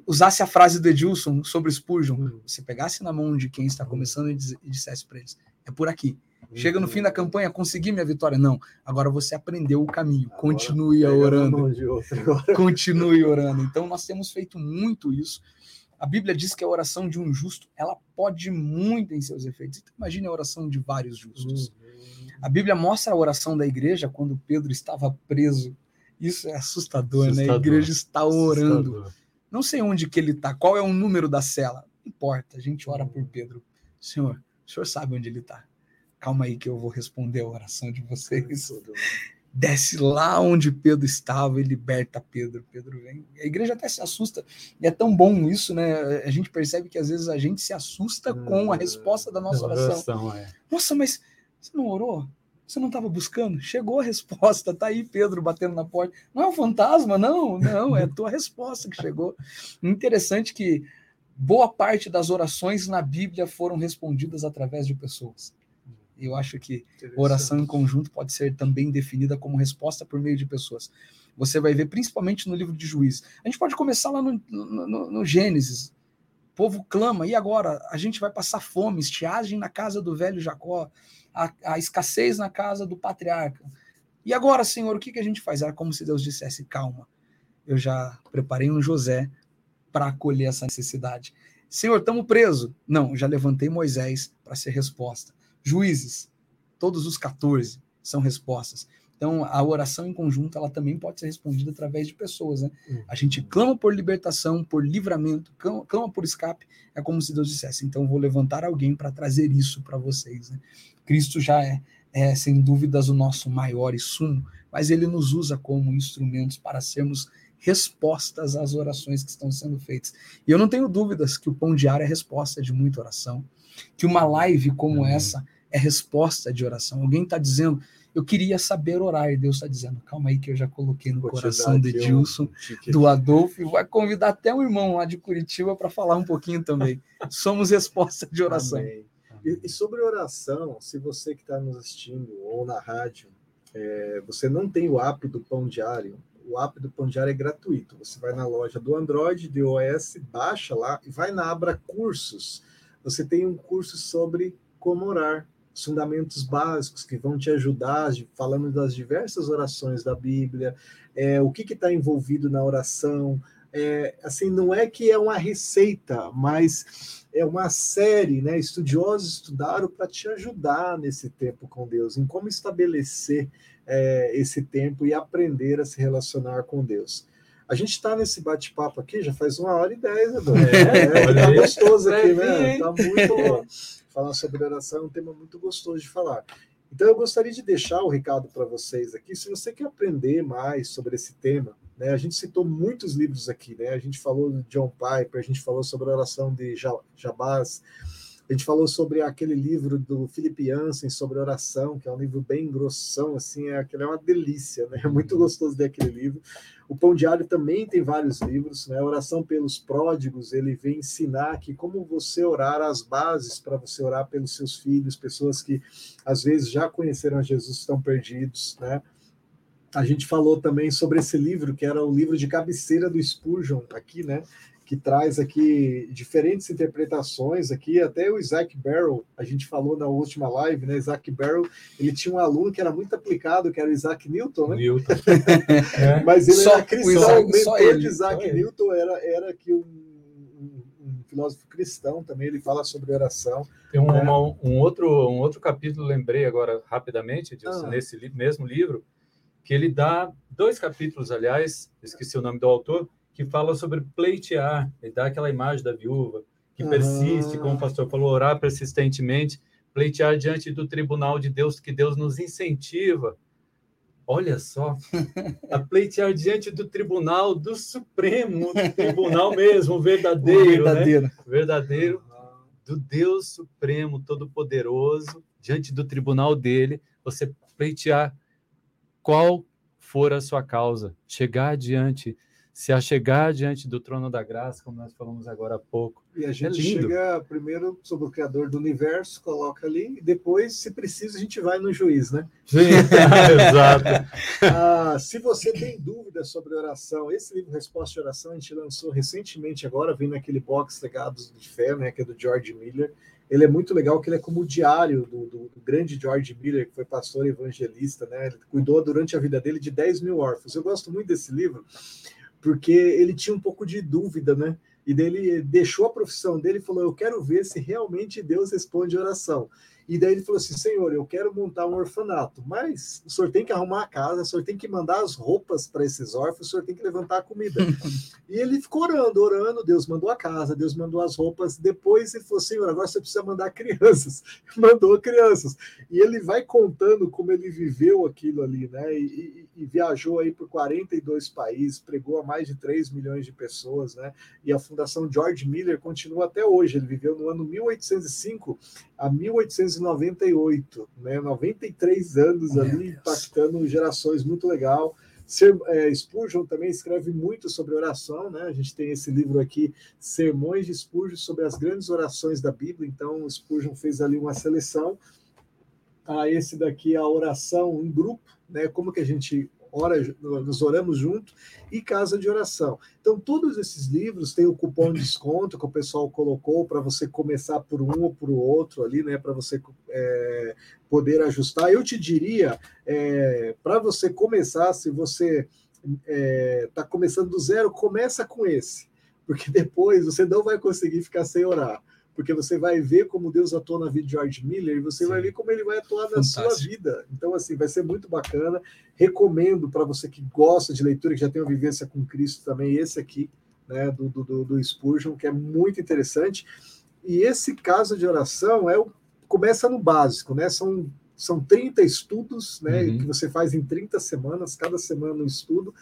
usasse a frase do Edilson sobre Spurgeon, uhum. você pegasse na mão de quem está começando e dissesse para eles: é por aqui. Chega no fim da campanha, consegui minha vitória. Não, agora você aprendeu o caminho. Continue orando. Continue orando. Então, nós temos feito muito isso. A Bíblia diz que a oração de um justo, ela pode muito em seus efeitos. Então, imagine a oração de vários justos. Uhum. A Bíblia mostra a oração da igreja quando Pedro estava preso. Isso é assustador, assustador. né? A igreja está orando. Assustador. Não sei onde que ele está, qual é o número da cela. Não importa, a gente ora por Pedro. Senhor, o senhor sabe onde ele está. Calma aí que eu vou responder a oração de vocês. Desce lá onde Pedro estava e liberta Pedro. Pedro vem. A igreja até se assusta. E é tão bom isso, né? A gente percebe que às vezes a gente se assusta com a resposta da nossa oração. oração é. Nossa, mas você não orou? Você não estava buscando? Chegou a resposta, tá aí Pedro batendo na porta. Não é um fantasma, não, não, é a tua resposta que chegou. Interessante que boa parte das orações na Bíblia foram respondidas através de pessoas. Eu acho que oração em conjunto pode ser também definida como resposta por meio de pessoas. Você vai ver principalmente no livro de Juízes. A gente pode começar lá no, no, no Gênesis. Povo clama, e agora? A gente vai passar fome, estiagem na casa do velho Jacó a, a escassez na casa do patriarca. E agora, Senhor, o que, que a gente faz? Era como se Deus dissesse: calma, eu já preparei um José para acolher essa necessidade. Senhor, estamos presos. Não, já levantei Moisés para ser resposta. Juízes, todos os 14 são respostas. Então, a oração em conjunto, ela também pode ser respondida através de pessoas, né? Uhum. A gente clama por libertação, por livramento, clama, clama por escape, é como se Deus dissesse, então vou levantar alguém para trazer isso para vocês, né? Cristo já é, é, sem dúvidas, o nosso maior e sumo, mas ele nos usa como instrumentos para sermos respostas às orações que estão sendo feitas. E eu não tenho dúvidas que o pão diário é resposta de muita oração, que uma live como uhum. essa é resposta de oração. Alguém está dizendo, eu queria saber orar, e Deus está dizendo, calma aí que eu já coloquei no Vou coração de Edilson, um do Adolfo, e vai convidar até um irmão lá de Curitiba para falar um pouquinho também. Somos resposta de oração. Amém. E, e, sobre oração, se você que está nos assistindo ou na rádio, é, você não tem o app do Pão Diário, o app do Pão Diário é gratuito. Você vai na loja do Android, do iOS, baixa lá e vai na Abra Cursos. Você tem um curso sobre como orar os fundamentos básicos que vão te ajudar, falando das diversas orações da Bíblia, é, o que está envolvido na oração. É, assim, não é que é uma receita, mas é uma série, né? Estudiosos estudaram para te ajudar nesse tempo com Deus, em como estabelecer é, esse tempo e aprender a se relacionar com Deus. A gente está nesse bate-papo aqui já faz uma hora e dez, Eduardo. É, é, tá gostoso aqui, né? Tá muito falar sobre oração é um tema muito gostoso de falar. Então, eu gostaria de deixar o recado para vocês aqui. Se você quer aprender mais sobre esse tema, né, a gente citou muitos livros aqui, né? A gente falou de John Piper, a gente falou sobre a oração de Jabás, a gente falou sobre aquele livro do Philip Jansen sobre oração, que é um livro bem grossão, assim, é, aquele é uma delícia, né? É muito gostoso ler aquele livro. O Pão Diário também tem vários livros, né? Oração pelos pródigos, ele vem ensinar que como você orar as bases para você orar pelos seus filhos, pessoas que às vezes já conheceram a Jesus estão perdidos, né? A gente falou também sobre esse livro, que era o livro de cabeceira do Spurgeon aqui, né? Que traz aqui diferentes interpretações aqui, até o Isaac Barrow, a gente falou na última live, né? Isaac Barrow, ele tinha um aluno que era muito aplicado, que era o Isaac Newton, né? Newton. é. Mas ele só, era cristão, o mentor de Isaac Newton era, era que um, um, um, filósofo cristão também, ele fala sobre oração. Tem um, né? uma, um, outro, um outro capítulo, lembrei agora rapidamente, disso, ah. nesse li mesmo livro, que ele dá dois capítulos, aliás, esqueci o nome do autor, que fala sobre pleitear, e dá aquela imagem da viúva que persiste, como o pastor falou, orar persistentemente, pleitear diante do tribunal de Deus, que Deus nos incentiva. Olha só, a pleitear diante do tribunal do Supremo, do tribunal mesmo, verdadeiro, verdadeiro, né? verdadeiro, do Deus Supremo, Todo-Poderoso, diante do tribunal dele, você pleitear qual for a sua causa, chegar diante se achegar diante do trono da graça, como nós falamos agora há pouco. E a é gente é chega primeiro sobre o Criador do universo, coloca ali, e depois, se precisa, a gente vai no juiz, né? Sim, exato. ah, se você tem dúvidas sobre oração, esse livro Resposta de Oração a gente lançou recentemente agora, vem naquele box Legados de Fé, né, que é do George Miller. Ele é muito legal, que ele é como o diário do, do, do grande George Miller, que foi pastor evangelista, né? Ele cuidou durante a vida dele de 10 mil órfãos. Eu gosto muito desse livro, porque ele tinha um pouco de dúvida, né? E dele deixou a profissão dele e falou: Eu quero ver se realmente Deus responde oração. E daí ele falou assim: Senhor, eu quero montar um orfanato, mas o senhor tem que arrumar a casa, o senhor tem que mandar as roupas para esses órfãos, o senhor tem que levantar a comida. e ele ficou orando, orando. Deus mandou a casa, Deus mandou as roupas. Depois ele falou: Senhor, agora você precisa mandar crianças. mandou crianças. E ele vai contando como ele viveu aquilo ali, né? E, e, e viajou aí por 42 países, pregou a mais de 3 milhões de pessoas, né? E a Fundação George Miller continua até hoje. Ele viveu no ano 1805 a 1898, né? 93 anos oh, ali, impactando gerações muito legal. Ser, é, Spurgeon também escreve muito sobre oração, né? A gente tem esse livro aqui, Sermões de Spurgeon sobre as grandes orações da Bíblia. Então, Spurgeon fez ali uma seleção. Ah, esse daqui é a oração em grupo, né? Como que a gente ora, nós oramos junto, e casa de oração. Então, todos esses livros têm o cupom de desconto que o pessoal colocou para você começar por um ou por outro ali, né? Para você é, poder ajustar. Eu te diria, é, para você começar, se você está é, tá começando do zero, começa com esse, porque depois você não vai conseguir ficar sem orar porque você vai ver como Deus atuou na vida de George Miller e você Sim. vai ver como ele vai atuar na Fantástico. sua vida. Então, assim, vai ser muito bacana. Recomendo para você que gosta de leitura, que já tem uma vivência com Cristo também, esse aqui, né, do, do, do Spurgeon, que é muito interessante. E esse caso de oração é o, começa no básico, né? São são 30 estudos, né, uhum. que você faz em 30 semanas, cada semana um estudo,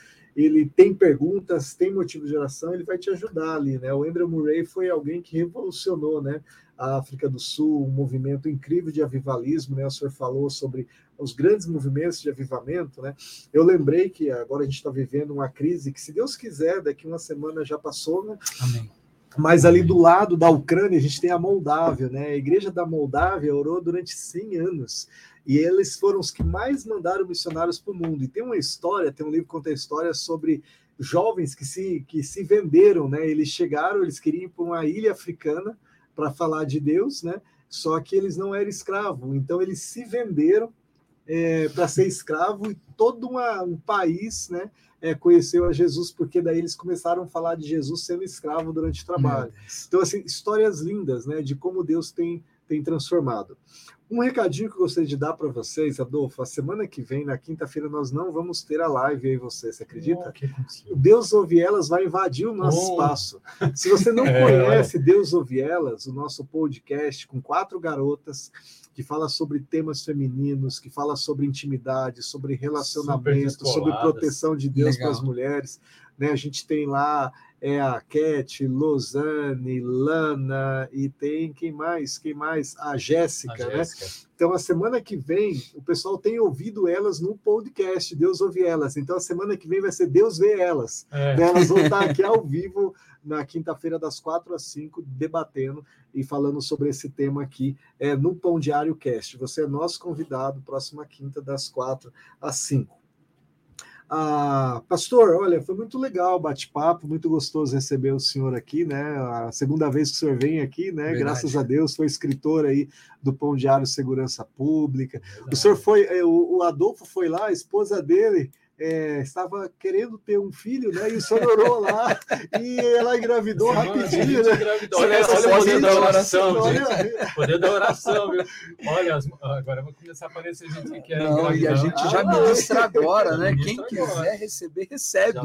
ele tem perguntas, tem motivo de oração, ele vai te ajudar ali, né? O Andrew Murray foi alguém que revolucionou, né? A África do Sul, um movimento incrível de avivalismo, né? O senhor falou sobre os grandes movimentos de avivamento, né? Eu lembrei que agora a gente está vivendo uma crise que, se Deus quiser, daqui uma semana já passou, né? Amém. Mas ali do lado da Ucrânia, a gente tem a Moldávia, né? A igreja da Moldávia orou durante 100 anos. E eles foram os que mais mandaram missionários para o mundo. E tem uma história, tem um livro que conta a história sobre jovens que se, que se venderam, né? Eles chegaram, eles queriam ir para uma ilha africana para falar de Deus, né? Só que eles não eram escravos, então eles se venderam é, para ser escravo e todo uma, um país, né? É, conheceu a Jesus, porque daí eles começaram a falar de Jesus sendo escravo durante o trabalho. Então, assim, histórias lindas, né, de como Deus tem, tem transformado. Um recadinho que eu gostaria de dar para vocês, Adolfo, a semana que vem, na quinta-feira, nós não vamos ter a live aí, você, você acredita? Oh, Deus Ouve Elas vai invadir o nosso oh. espaço. Se você não é, conhece Deus Ouve Elas, o nosso podcast com quatro garotas que fala sobre temas femininos, que fala sobre intimidade, sobre relacionamento, sobre proteção de Deus para as mulheres. Né? A gente tem lá é a Cat, Lozane, Lana e tem quem mais? Quem mais? A Jéssica, né? Então a semana que vem o pessoal tem ouvido elas no podcast, Deus ouve elas. Então a semana que vem vai ser Deus vê elas. É. Né? Elas vão estar aqui ao vivo na quinta-feira das quatro às cinco debatendo e falando sobre esse tema aqui é, no Pão Diário Cast. Você é nosso convidado próxima quinta das quatro às cinco. Ah, pastor, olha, foi muito legal o bate-papo, muito gostoso receber o senhor aqui, né? A segunda vez que o senhor vem aqui, né? Verdade. Graças a Deus, foi escritor aí do Pão Diário Segurança Pública. Verdade. O senhor foi, eh, o Adolfo foi lá, a esposa dele é, estava querendo ter um filho, né? E o senhor orou lá e ela engravidou rapidinho, né? Engravidou. Olha, olha o poder da oração, gente. Poder da oração, viu? Olha, agora vai começar a aparecer gente que quer Não, E a gente já ah, ministra agora, né? Quem quiser receber, recebe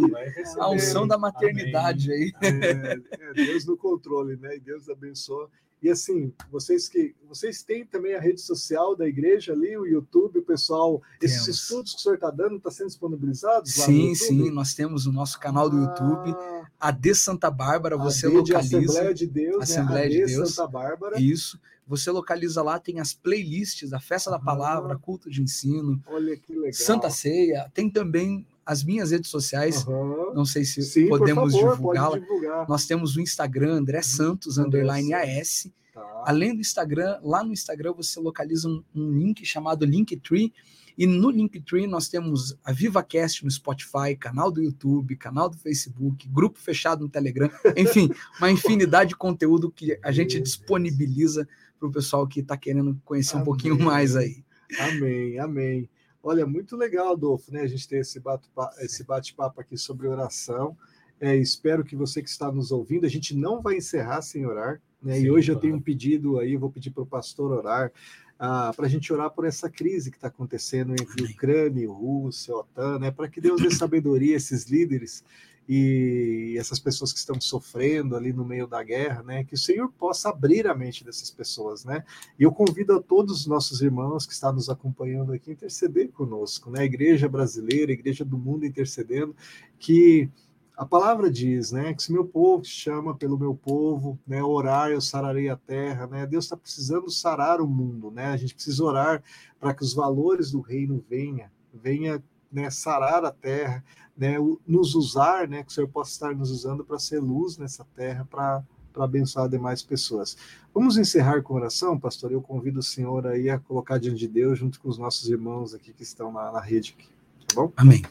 a unção da maternidade Amém. aí. É, é, Deus no controle, né? E Deus abençoa. E assim, vocês que vocês têm também a rede social da igreja ali, o YouTube, o pessoal, temos. esses estudos que o senhor está dando, está sendo disponibilizados? sim, sim, nós temos o nosso canal do ah, YouTube, a de Santa Bárbara, você localiza. Assembleia de Deus, Assembleia né? de Deus. Santa Bárbara. Isso. Você localiza lá, tem as playlists da Festa da Palavra, culto de ensino, Olha que legal. Santa Ceia, tem também as minhas redes sociais. Uhum. Não sei se Sim, podemos divulgá-la. Nós temos o Instagram, André uhum. Santos, underline AS. Tá. Além do Instagram, lá no Instagram você localiza um, um link chamado Linktree. E no Linktree nós temos a VivaCast no Spotify, canal do YouTube, canal do Facebook, grupo fechado no Telegram, enfim, uma infinidade de conteúdo que a gente disponibiliza para o pessoal que está querendo conhecer amém. um pouquinho mais aí. Amém, amém. Olha, muito legal, Adolfo, né? A gente ter esse bate-papo aqui sobre oração. É, espero que você que está nos ouvindo, a gente não vai encerrar sem orar. Né? Sim, e hoje eu tenho um pedido aí, vou pedir para o pastor orar, ah, para a gente orar por essa crise que está acontecendo entre Ucrânia Rússia, OTAN, né? para que Deus dê sabedoria a esses líderes e essas pessoas que estão sofrendo ali no meio da guerra, né? Que o Senhor possa abrir a mente dessas pessoas, né? E eu convido a todos os nossos irmãos que estão nos acompanhando aqui a interceder conosco, né? A igreja brasileira, a igreja do mundo intercedendo, que a palavra diz, né, que se meu povo chama pelo meu povo, né, orar eu sararei a terra, né? Deus está precisando sarar o mundo, né? A gente precisa orar para que os valores do reino venha, venha né, sarar a terra, né, nos usar, né, que o Senhor possa estar nos usando para ser luz nessa terra, para para abençoar demais pessoas. Vamos encerrar com oração, pastor? Eu convido o senhor aí a colocar diante de Deus, junto com os nossos irmãos aqui que estão na, na rede. Aqui, tá bom? Amém.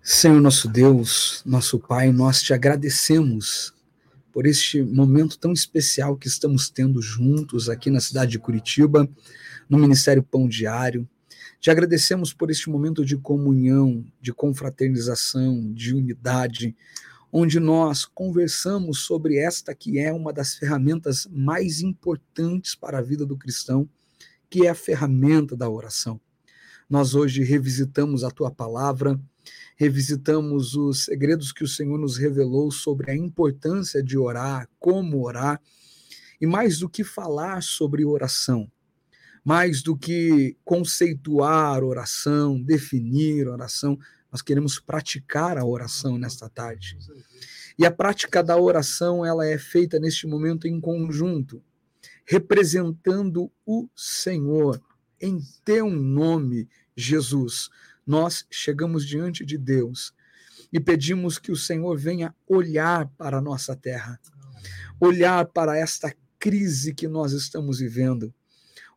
Senhor nosso Deus, nosso Pai, nós te agradecemos por este momento tão especial que estamos tendo juntos aqui na cidade de Curitiba, no Ministério Pão Diário. Te agradecemos por este momento de comunhão, de confraternização, de unidade, onde nós conversamos sobre esta que é uma das ferramentas mais importantes para a vida do cristão, que é a ferramenta da oração. Nós hoje revisitamos a tua palavra, revisitamos os segredos que o Senhor nos revelou sobre a importância de orar, como orar, e mais do que falar sobre oração, mais do que conceituar oração, definir oração, nós queremos praticar a oração nesta tarde. E a prática da oração, ela é feita neste momento em conjunto, representando o Senhor em teu nome, Jesus. Nós chegamos diante de Deus e pedimos que o Senhor venha olhar para a nossa terra, olhar para esta crise que nós estamos vivendo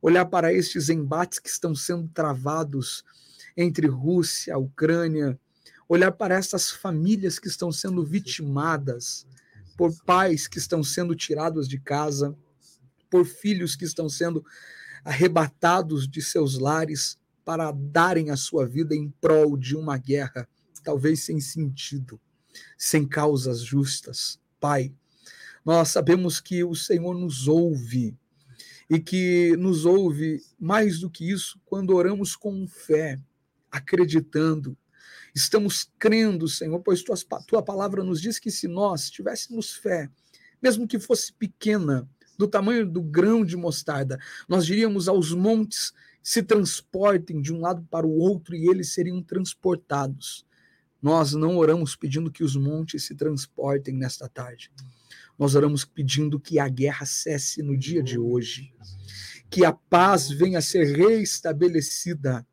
olhar para estes embates que estão sendo travados entre Rússia, Ucrânia, olhar para essas famílias que estão sendo vitimadas, por pais que estão sendo tirados de casa, por filhos que estão sendo arrebatados de seus lares para darem a sua vida em prol de uma guerra, talvez sem sentido, sem causas justas. Pai, nós sabemos que o Senhor nos ouve e que nos ouve mais do que isso quando oramos com fé, acreditando. Estamos crendo, Senhor, pois tua, tua palavra nos diz que se nós tivéssemos fé, mesmo que fosse pequena, do tamanho do grão de mostarda, nós diríamos aos montes se transportem de um lado para o outro e eles seriam transportados. Nós não oramos pedindo que os montes se transportem nesta tarde. Nós oramos pedindo que a guerra cesse no dia de hoje, que a paz venha a ser reestabelecida,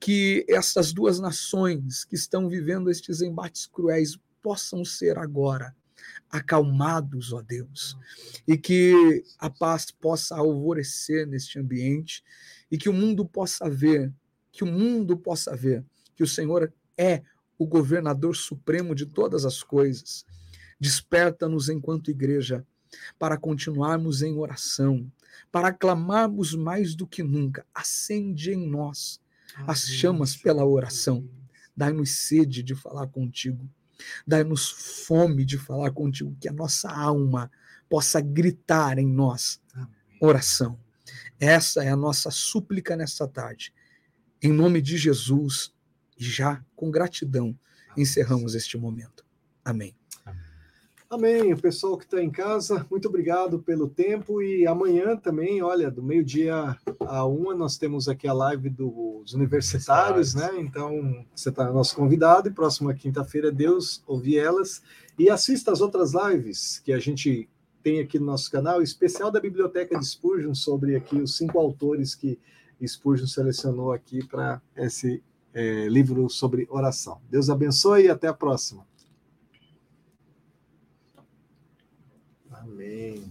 que essas duas nações que estão vivendo estes embates cruéis possam ser agora acalmados, ó Deus, e que a paz possa alvorecer neste ambiente e que o mundo possa ver, que o mundo possa ver que o Senhor é o governador supremo de todas as coisas Desperta-nos enquanto igreja para continuarmos em oração, para clamarmos mais do que nunca. Acende em nós as chamas pela oração. Dai-nos sede de falar contigo. Dai-nos fome de falar contigo, que a nossa alma possa gritar em nós oração. Essa é a nossa súplica nesta tarde. Em nome de Jesus, e já com gratidão, encerramos este momento. Amém. Amém. O pessoal que está em casa, muito obrigado pelo tempo. E amanhã também, olha, do meio-dia a uma, nós temos aqui a live dos universitários, né? Então, você está nosso convidado. E próxima quinta-feira, Deus ouvir elas. E assista as outras lives que a gente tem aqui no nosso canal, especial da Biblioteca de Spurgeon, sobre aqui os cinco autores que Spurgeon selecionou aqui para esse é, livro sobre oração. Deus abençoe e até a próxima. Amém.